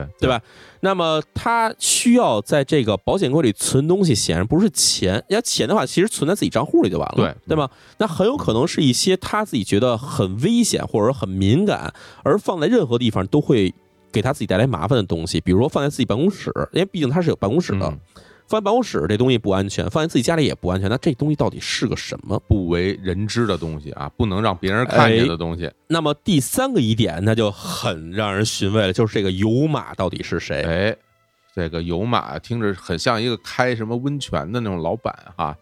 对对对？吧？那么他需要在这个保险柜里存东西，显然不是钱。要钱的话，其实存在自己账户里就完了，对对吧？那很有可能是一些他自己觉得很危险或者很敏感，而放在任何地方都会给他自己带来麻烦的东西，比如说放在自己办公室，因为毕竟他是有办公室的。嗯放在办公室这东西不安全，放在自己家里也不安全。那这东西到底是个什么？不为人知的东西啊，不能让别人看见的东西。那么第三个疑点，那就很让人寻味了，就是这个油马到底是谁？哎，这个有马听着很像一个开什么温泉的那种老板 哈。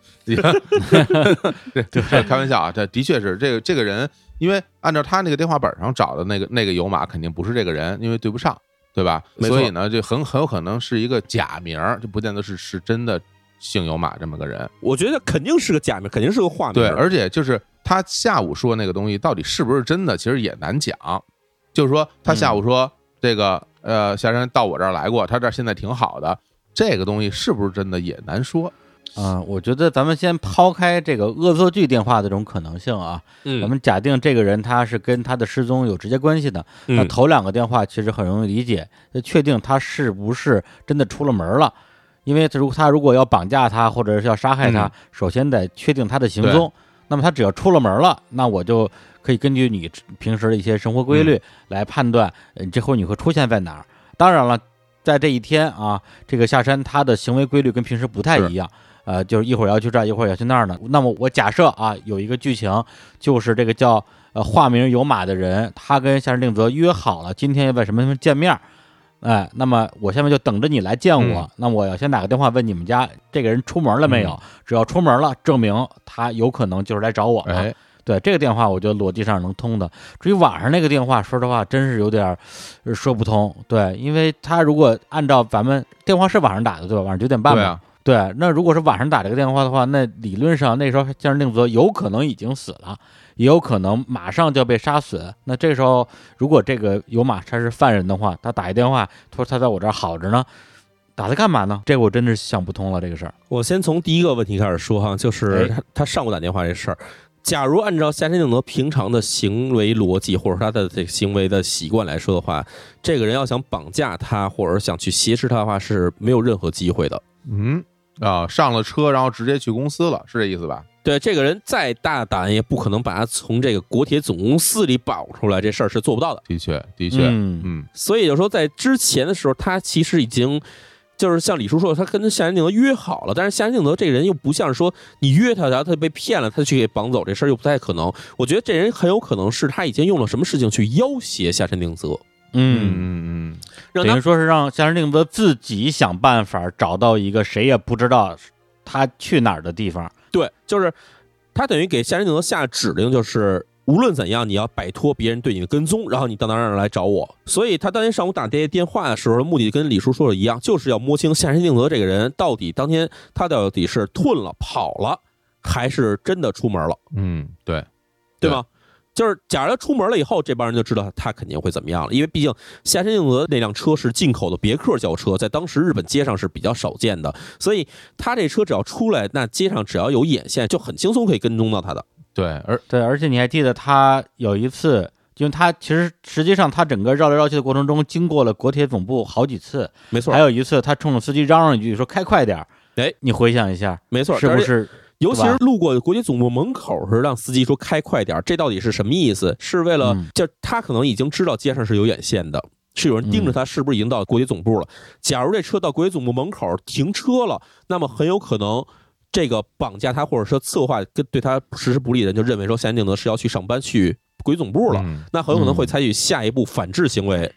对，这开玩笑啊，这的确是这个这个人，因为按照他那个电话本上找的那个那个有马，肯定不是这个人，因为对不上，对吧？所以呢，就很很有可能是一个假名儿，就不见得是是真的姓有马这么个人。我觉得肯定是个假名，肯定是个化名。对，而且就是他下午说那个东西到底是不是真的，其实也难讲。就是说，他下午说、这个呃，夏山到我这儿来过，他这儿现在挺好的，这个东西是不是真的也难说。嗯，我觉得咱们先抛开这个恶作剧电话的这种可能性啊，嗯，咱们假定这个人他是跟他的失踪有直接关系的，那嗯头两个电话其实很容易理解，就确定他是不是真的出了门了。因为他如他如果要绑架他或者是要杀害他，嗯首先得确定他的行踪。那么他只要出了门了，那我就可以根据你平时的一些生活规律来判断，嗯，这会儿你会出现在哪儿。当然了，在这一天啊，这个下山他的行为规律跟平时不太一样。呃，就是一会儿要去这儿，一会儿要去那儿呢。那么我假设啊，有一个剧情，就是这个叫呃化名有马的人，他跟夏山定则约好了今天要在什么什么见面儿。哎，那么我下面就等着你来见我。嗯那我要先打个电话问你们家这个人出门了没有？嗯只要出门了，证明他有可能就是来找我了。哎，对这个电话，我觉得逻辑上能通的。至于晚上那个电话，说实话，真是有点儿呃说不通。对，因为他如果按照咱们电话是晚上打的，对吧？晚上九点半嘛。对啊，对，那如果是晚上打这个电话的话，那理论上那时候江山定则有可能已经死了，也有可能马上就要被杀死。那这时候，如果这个有马他是犯人的话，他打一电话，他说他在我这儿好着呢，打他干嘛呢？这个我真是想不通了，这个事儿。我先从第一个问题开始说哈，就是哎他他上午打电话这事儿。假如按照夏山定则平常的行为逻辑，或者他的这个行为的习惯来说的话，这个人要想绑架他，或者想去挟持他的话，是没有任何机会的。嗯啊，上了车然后直接去公司了，是这意思吧？对，这个人再大胆，也不可能把他从这个国铁总公司里绑出来，这事儿是做不到的。的确，的确，嗯嗯所以就说在之前的时候，他其实已经就是像李叔说的，他跟夏山定则约好了，但是夏山定则这个人又不像是说你约他，然后他被骗了，他去给绑走，这事儿又不太可能。我觉得这人很有可能是他已经用了什么事情去要挟夏山定则，嗯，嗯嗯让他等于说是让夏山定则自己想办法找到一个谁也不知道他去哪儿的地方。对，就是他等于给夏山定则下指令，就是无论怎样，你要摆脱别人对你的跟踪，然后你到哪儿哪来找我。所以他当天上午打这些电话的时候，目的跟李叔说的一样，就是要摸清夏山定则这个人到底当天他到底是遁了、跑了，还是真的出门了，嗯，对，对吗？就是假如他出门了以后，这帮人就知道他肯定会怎么样了，因为毕竟夏山定则那辆车是进口的别克轿车，在当时日本街上是比较少见的，所以他这车只要出来，那街上只要有眼线，就很轻松可以跟踪到他的。对，而对，而且你还记得他有一次，因为他其实实际上他整个绕来绕去的过程中，经过了国铁总部好几次，没错，还有一次他冲着司机嚷嚷一句说“开快点儿”，哎，你回想一下，没错，是不是？尤其是路过国际总部门口时，让司机说开快点儿，这到底是什么意思？是为了、嗯就他可能已经知道街上是有眼线的，是有人盯着他，是不是已经到国际总部了？假如这车到国际总部门口停车了，那么很有可能。这个绑架他或者说策划跟对他实施不利的人，就认为说夏安定则是要去上班去国铁总部了，嗯那很有可能会嗯采取下一步反制行为，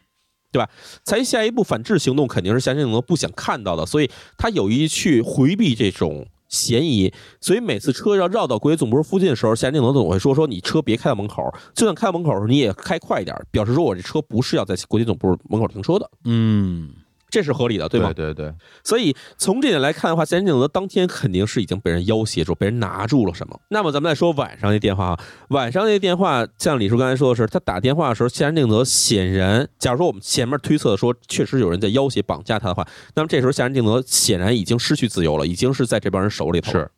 对吧？采取下一步反制行动肯定是夏安定则不想看到的，所以他有意去回避这种嫌疑，所以每次车要绕到国铁总部附近的时候，夏安定则总会说说你车别开到门口，就算开到门口你也开快一点，表示说我这车不是要在国铁总部门口停车的，嗯，这是合理的，对吧？对对对，所以从这点来看的话，夏安定则当天肯定是已经被人要挟住，被人拿住了什么。那么咱们再说晚上那电话啊，晚上那电话，像李叔刚才说的是，他打电话的时候，夏安定则显然，假如说我们前面推测说确实有人在要挟绑架他的话，那么这时候夏安定则显然已经失去自由了，已经是在这帮人手里头。是，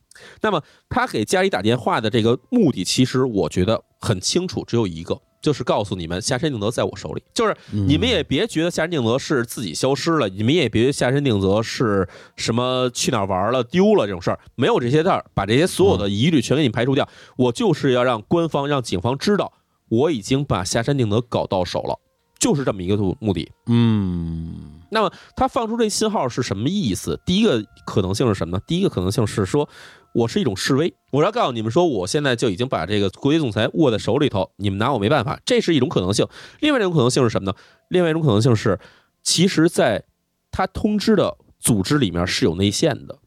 那么他给家里打电话的这个目的，其实我觉得很清楚，只有一个，就是告诉你们下山定则在我手里。就是嗯你们也别觉得下山定则是自己消失了，你们也别觉得夏山定则是什么去哪儿玩了、丢了这种事儿，没有这些事儿，把这些所有的疑虑全给你排除掉。我就是要让官方、让警方知道，我已经把下山定则搞到手了，就是这么一个目目的。嗯，那么他放出这信号是什么意思？第一个可能性是什么呢？第一个可能性是说，我是一种示威，我要告诉你们说，我现在就已经把这个国际总裁握在手里头，你们拿我没办法，这是一种可能性。另外一种可能性是什么呢？另外一种可能性是，其实在他通知的组织里面是有内线的，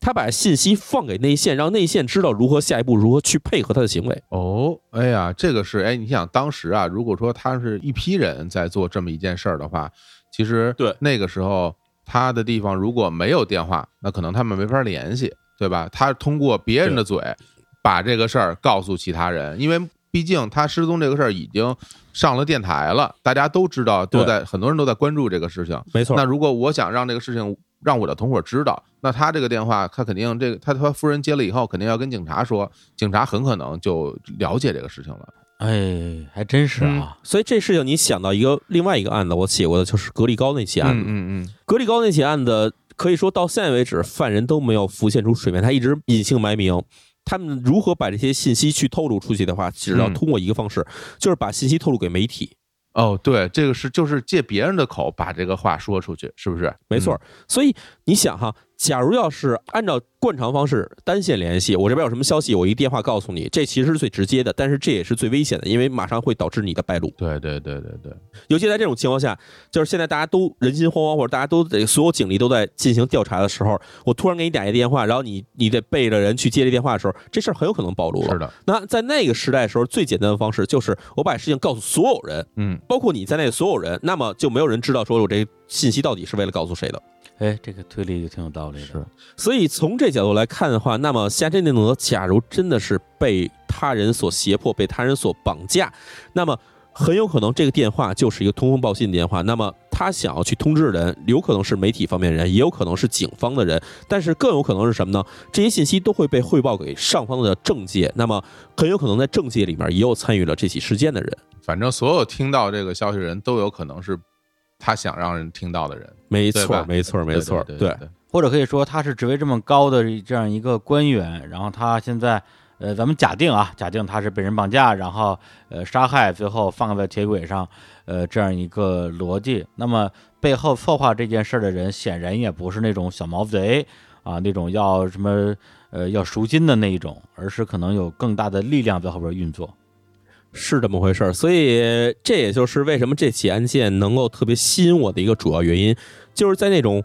他把信息放给内线，让内线知道如何下一步如何去配合他的行为。哦，哎呀，这个是哎，你想当时啊，如果说他是一批人在做这么一件事儿的话，其实对那个时候他的地方如果没有电话，那可能他们没法联系，对吧？他通过别人的嘴把这个事儿告诉其他人，因为毕竟他失踪这个事儿已经上了电台了，大家都知道，都在很多人都在关注这个事情。没错那如果我想让这个事情让我的同伙知道，那他这个电话，他肯定这个他他夫人接了以后，肯定要跟警察说，警察很可能就了解这个事情了。哎，还真是啊，所以这事情你想到一个另外一个案子，我写过的就是格力高那起案子。嗯嗯格力高那起案子，可以说到现在为止，犯人都没有浮现出水面，他一直隐姓埋名。他们如何把这些信息去透露出去的话，只要嗯通过一个方式，就是把信息透露给媒体。哦，对，这个是就是借别人的口把这个话说出去，是不是？没错，所以你想哈，假如要是按照惯常方式单线联系，我这边有什么消息，我一电话告诉你，这其实是最直接的，但是这也是最危险的，因为马上会导致你的败露。对对对对对，尤其在这种情况下，就是现在大家都人心惶惶，或者大家都得所有警力都在进行调查的时候，我突然给你打一电话，然后你你得背着人去接这电话的时候，这事儿很有可能暴露了。是的，那在那个时代的时候，最简单的方式就是我把事情告诉所有人，嗯，包括你在内的所有人，那么就没有人知道说我这信息到底是为了告诉谁的。哎，这个推理就挺有道理的。是所以从这角度来看的话，那么夏真定则假如真的是被他人所胁迫、被他人所绑架，那么很有可能这个电话就是一个通风报信电话。那么他想要去通知的人，有可能是媒体方面人，也有可能是警方的人，但是更有可能是什么呢？这些信息都会被汇报给上方的政界，那么很有可能在政界里面也有参与了这起事件的人。反正所有听到这个消息的人都有可能是他想让人听到的人，没错，没错，没错，对对或者可以说他是职位这么高的这样一个官员，然后他现在，呃，咱们假定啊，假定他是被人绑架，然后呃杀害，最后放在铁轨上，呃，这样一个逻辑。那么背后策划这件事儿的人，显然也不是那种小毛贼啊，那种要什么呃要赎金的那一种，而是可能有更大的力量在后边运作。是这么回事儿，所以这也就是为什么这起案件能够特别吸引我的一个主要原因，就是在那种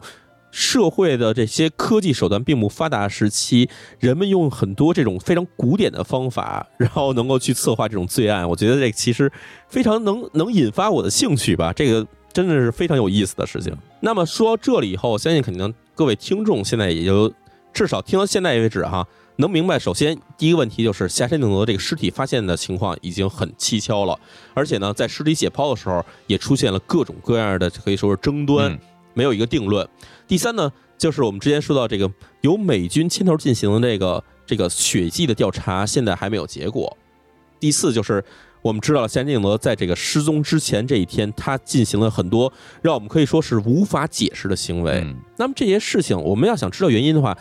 社会的这些科技手段并不发达时期，人们用很多这种非常古典的方法，然后能够去策划这种罪案。我觉得这其实非常能能引发我的兴趣吧，这个真的是非常有意思的事情。那么说到这里以后，我相信肯定各位听众现在也就至少听到现在为止哈。能明白，首先第一个问题就是下山定则这个尸体发现的情况已经很蹊跷了，而且呢，在尸体解剖的时候也出现了各种各样的可以说是争端，嗯没有一个定论。第三呢，就是我们之前说到这个由美军牵头进行的这个这个血迹的调查，现在还没有结果。第四就是我们知道了夏定德在这个失踪之前这一天，他进行了很多让我们可以说是无法解释的行为。嗯那么这些事情，我们要想知道原因的话，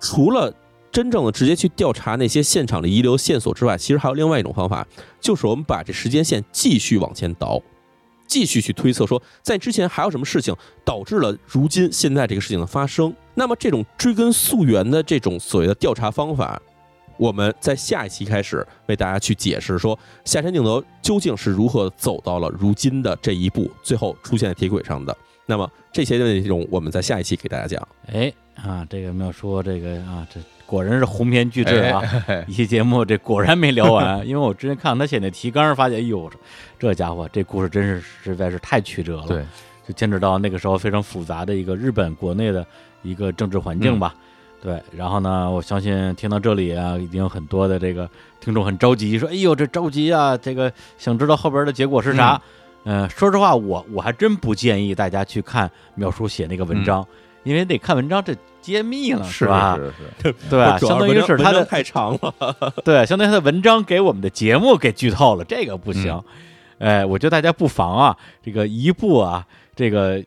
除了真正的直接去调查那些现场的遗留线索之外，其实还有另外一种方法，就是我们把这时间线继续往前倒，继续去推测说，在之前还有什么事情导致了如今现在这个事情的发生。那么这种追根溯源的这种所谓的调查方法，我们在下一期开始为大家去解释说，下山定则究竟是如何走到了如今的这一步，最后出现在铁轨上的。那么这些内容，我们在下一期给大家讲。哎啊，这个没有说这个啊，这果然是鸿篇巨制啊！一期节目这果然没聊完，因为我之前看他写那提纲，发现哎呦，这家伙这故事真是实在是太曲折了。对，就牵扯到那个时候非常复杂的一个日本国内的一个政治环境吧。对，然后呢，我相信听到这里啊，已经有很多的这个听众很着急，说：“哎呦，这着急啊，这个想知道后边的结果是啥。嗯，说实话，我我还真不建议大家去看淼叔写那个文章，因为得看文章，这揭秘了，是吧？是是，对吧，相当于是他的太长了。对，相当于他的文章给我们的节目给剧透了，这个不行。哎，我觉得大家不妨啊，这个一步啊，这个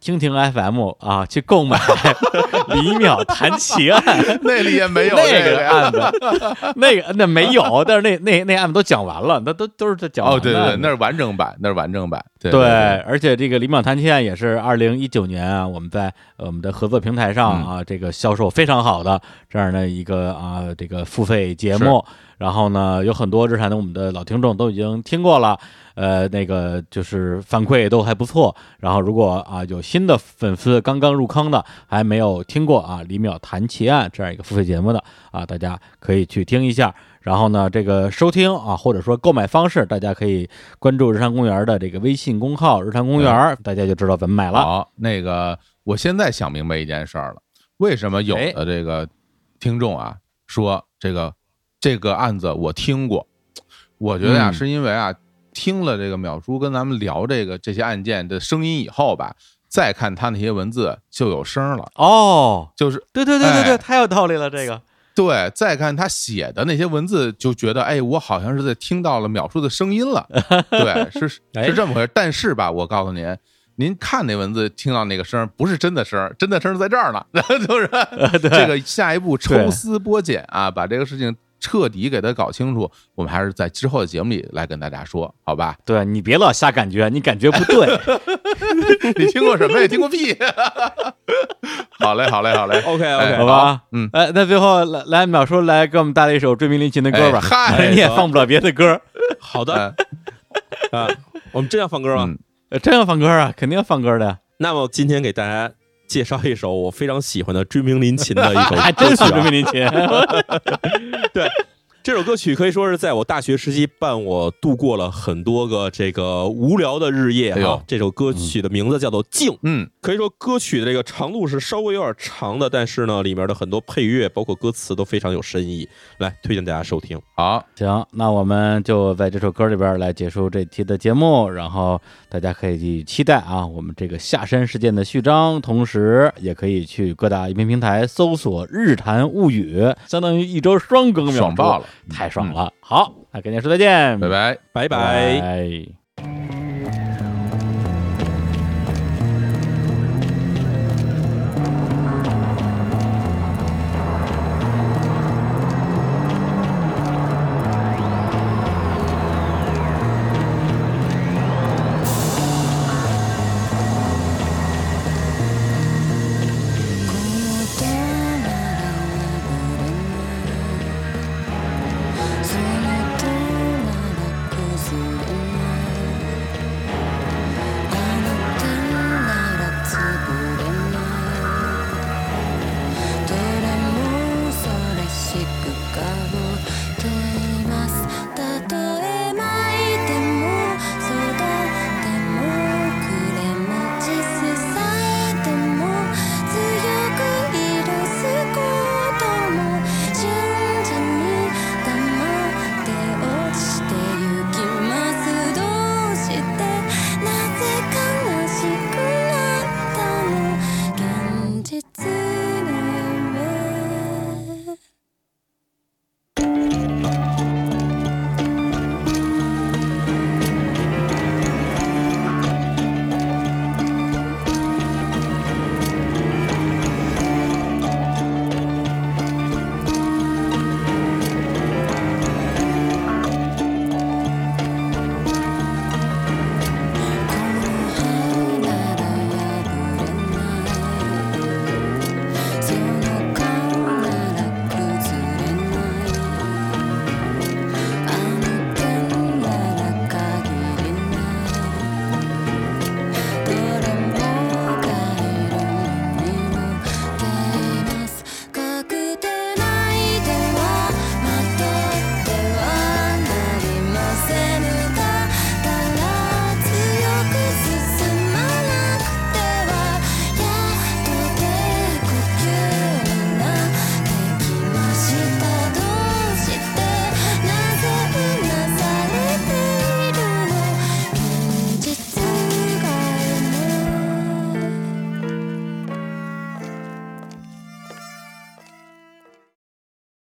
蜻蜓 FM 啊，去购买 李淼谈奇案。那里也没有那这个案子，那个那没有，但是那那那案子都讲完了，那都都是在讲完哦，对对对，那是完整版，那是完整版，对对，而且这个《李淼谈奇案》也是二零一九年啊，我们在呃我们的合作平台上啊，这个销售非常好的这样的一个啊这个付费节目。然后呢，有很多日产的我们的老听众都已经听过了，呃，那个就是反馈都还不错。然后如果啊有新的粉丝刚刚入坑的，还没有听过啊《李淼谈奇案》这样一个付费节目的啊，大家可以去听一下。然后呢，这个收听啊，或者说购买方式，大家可以关注日坛公园的这个微信公号“日坛公园”，大家就知道怎么买了。好，那个我现在想明白一件事儿了，为什么有哎的这个听众啊说这个这个案子我听过，我觉得呀、嗯。是因为啊听了这个淼叔跟咱们聊这个这些案件的声音以后吧，再看他那些文字就有声了，哦，就是对对对对对，哎。太有道理了，这个。对，再看他写的那些文字，就觉得哎，我好像是在听到了描述的声音了。对，是 是这么回事。但是吧，我告诉您，您看那文字，听到那个声儿，不是真的声儿，真的声儿在这儿呢。就是这个下一步抽丝剥茧啊，把这个事情彻底给它搞清楚。我们还是在之后的节目里来跟大家说，好吧？对你别老瞎感觉，你感觉不对。你听过什么呀？听过屁！好嘞，好嘞，好嘞。OK 哎 OK，好吧，嗯哎，那最后来来，淼叔来给我们带来一首追名林琴的歌吧。哎嗨你也放不了别的歌，好的哎啊，我们真要放歌吗？真要放歌啊，肯定要放歌的。那么今天给大家介绍一首我非常喜欢的追名林琴的一首 还真是追名林檎。这首歌曲可以说是在我大学时期伴我度过了很多个这个无聊的日夜哈。这首歌曲的名字叫做《静》，嗯，可以说歌曲的这个长度是稍微有点长的，但是呢，里面的很多配乐包括歌词都非常有深意，来推荐大家收听。好，行，那我们就在这首歌里边来结束这期的节目，然后大家可以期待啊，我们这个下山事件的序章，同时也可以去各大音频平台搜索《日谈物语》，相当于一周双更秒，爽爆了，太爽了。好，那跟您说再见，拜拜。拜拜拜。